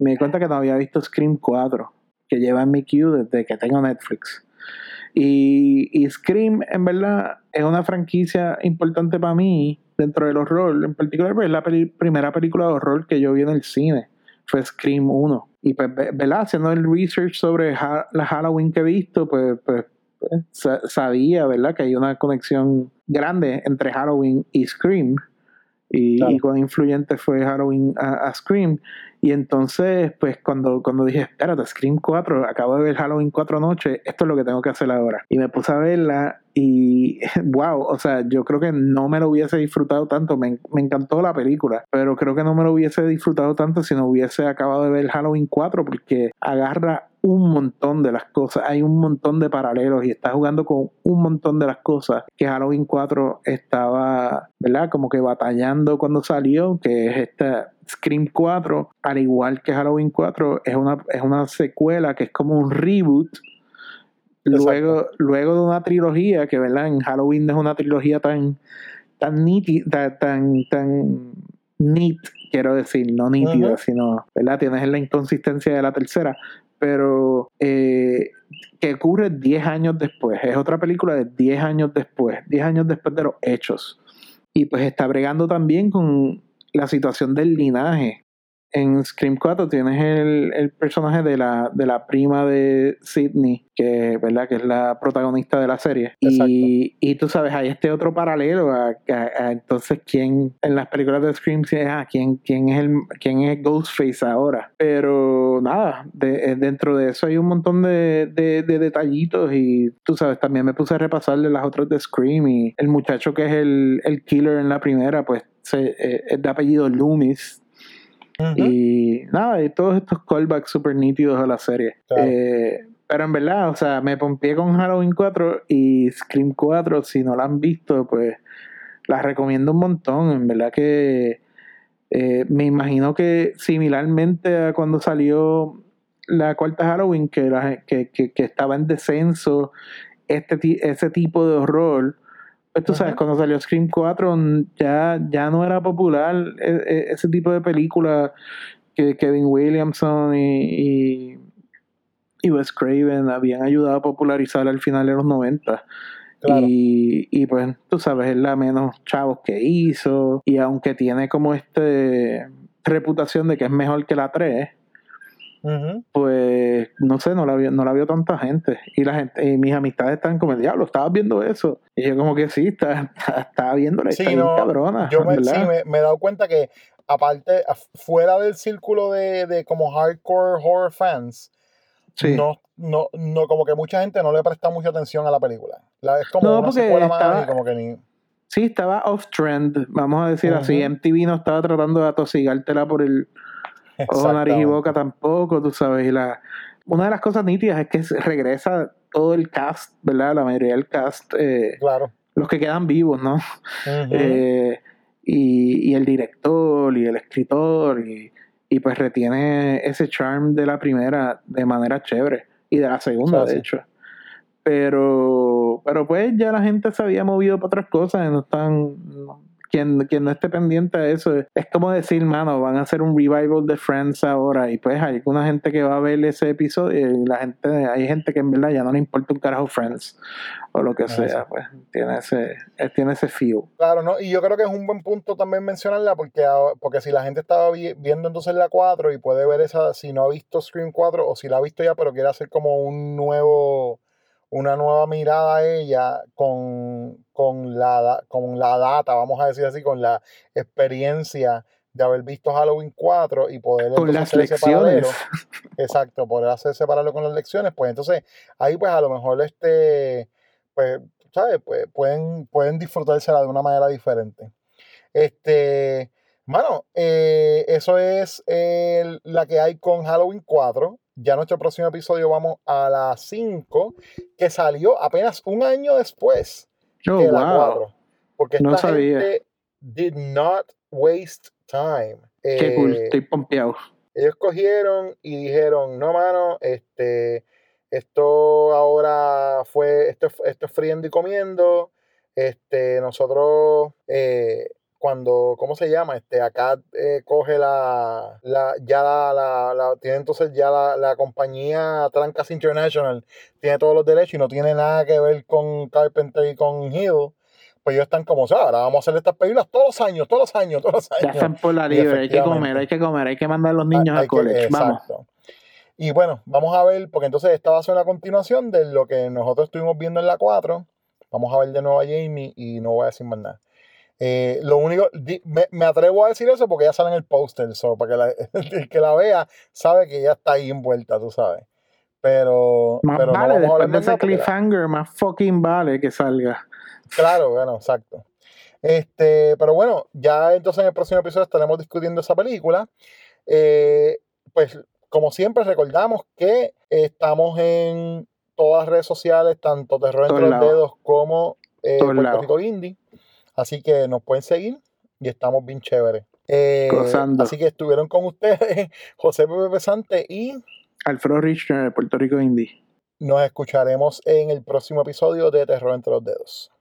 me di cuenta que no había visto Scream 4, que lleva en mi queue desde que tengo Netflix. Y, Scream, en verdad, es una franquicia importante para mí dentro del horror. En particular, pues, es la primera película de horror que yo vi en el cine. Fue Scream 1. Y pues, ¿verdad? Haciendo el research sobre la Halloween que he visto, pues, pues, pues sabía, ¿verdad? Que hay una conexión grande entre Halloween y Scream. Y, cuán influyente fue Halloween a Scream. Y entonces, pues cuando, cuando dije, espérate, Scream 4, acabo de ver Halloween 4 noches, esto es lo que tengo que hacer ahora. Y me puse a verla y, wow, o sea, yo creo que no me lo hubiese disfrutado tanto, me, me, encantó la película, pero creo que no me lo hubiese disfrutado tanto si no hubiese acabado de ver Halloween 4 porque agarra un montón de las cosas, hay un montón de paralelos y está jugando con un montón de las cosas que Halloween 4 estaba, ¿verdad? Como que batallando cuando salió, que es esta Scream 4, al igual que Halloween 4, es una, es una secuela que es como un reboot. Luego, luego de una trilogía, que ¿verdad? en Halloween no es una trilogía tan, tan nítida, tan, tan neat, quiero decir, no nítida, sino, ¿verdad? Tienes la inconsistencia de la tercera, pero eh, que ocurre 10 años después. Es otra película de 10 años después, 10 años después de los hechos. Y pues está bregando también con la situación del linaje en Scream 4 tienes el, el, personaje de la, de la prima de Sidney, que, ¿verdad? que es la protagonista de la serie. Y, y, tú sabes, hay este otro paralelo a, entonces quién en las películas de Scream, ah, ¿quién, quién, es el, quién es Ghostface ahora. Pero nada, de, eh, dentro de eso hay un montón de, de, de, detallitos y tú sabes, también me puse a repasarle las otras de Scream y el muchacho que es el, el killer en la primera, pues se, eh, es de apellido Loomis y nada, y todos estos callbacks super nítidos a la serie. Eh, pero en verdad, o sea, me pompié con Halloween 4 y Scream 4, si no la han visto, pues las recomiendo un montón. En verdad que eh, me imagino que similarmente a cuando salió la cuarta Halloween, que, que, que, estaba en descenso este, ese tipo de horror, pues tú sabes, cuando salió Scream 4 ya, ya no era popular e, e, ese tipo de película que Kevin Williamson y, y, Wes Craven habían ayudado a popularizar al final de los 90. Y, y pues tú sabes, es la menos chavos que hizo. Y aunque tiene como este reputación de que es mejor que la 3, pues no sé, no la, vio, no la vio tanta gente. Y la gente, y mis amistades están como, diablo, estabas viendo eso. Y yo como que sí, estaba, estaba viéndola, sí, cabrona. Yo me, sí, me, he dado cuenta que aparte, fuera del círculo de, de como hardcore horror fans, no, no, no, como que mucha gente no le presta mucha atención a la película. La, es como no, una secuela más y como que ni... Sí, estaba off trend, vamos a decir así. MTV no estaba tratando de atosigártela por el o nariz y boca tampoco, tú sabes. Y la, una de las cosas nítidas es que regresa todo el cast, ¿verdad? La mayoría del cast. Eh, claro. Los que quedan vivos, ¿no? Eh, y, el director y el escritor y, pues retiene ese charm de la primera de manera chévere y de la segunda, de hecho. Pero, pero pues ya la gente se había movido para otras cosas y no están, quien, no esté pendiente a eso, es como decir, mano, van a hacer un revival de Friends ahora y pues hay una gente que va a ver ese episodio y la gente, hay gente que en verdad ya no le importa un carajo Friends o lo que sea, pues tiene ese, eh, tiene ese feel. Claro, ¿no? Y yo creo que es un buen punto también mencionarla porque, ah, porque si la gente estaba viendo entonces la 4 y puede ver esa, si no ha visto Scream 4 o si la ha visto ya pero quiere hacer como un nuevo una nueva mirada a ella con, con, la, con la data, vamos a decir así, con la experiencia de haber visto Halloween 4 y poder con las lecciones. Exacto, poder hacer separarlo con las lecciones, pues entonces ahí pues a lo mejor este, pues, ¿sabes? Pues pueden, pueden disfrutársela de una manera diferente. Este, mano, eh, eso es la que hay con Halloween 4. Ya nuestro próximo episodio vamos a la 5, que salió apenas un año después oh, de la 4. Porque esta no sabía. gente did not waste time. Qué cool, eh, estoy pompeado. Ellos cogieron y dijeron, no, mano, este, esto ahora fue, esto, esto es friendo y comiendo. Este, nosotros eh, cuando, ¿cómo se llama? Este, acá eh, coge la, la ya la, la, tiene entonces ya la, la, compañía Trancas International, tiene todos los derechos y no tiene nada que ver con Carpenter y con Hill. Pues ellos están como, o sea, ahora vamos a hacer estas películas todos los años, todos los años, todos los años. Ya están por la libre, hay que comer, hay que comer, hay que mandar a los niños al college, vamos. Y bueno, vamos a ver, porque entonces esta va a ser una continuación de lo que nosotros estuvimos viendo en la 4. Vamos a ver de nuevo a Jamie y no voy a decir más nada. Eh, lo único, me, atrevo a decir eso porque ya sale en el póster, so, para que el que la vea sabe que ya está ahí envuelta, tú sabes. Pero, más pero vale, después de ese cliffhanger, más fucking vale que salga. Claro, bueno, exacto. Este, pero bueno, ya entonces en el próximo episodio estaremos discutiendo esa película. Eh, pues, como siempre, recordamos que estamos en todas las redes sociales, tanto Terror entre los dedos como eh, Puerto Rico Indie. Así que nos pueden seguir y estamos bien chéveres. Eh, así que estuvieron con ustedes José Pepe Pesante y Alfredo Richner de Puerto Rico Indie. Nos escucharemos en el próximo episodio de Terror entre los Dedos.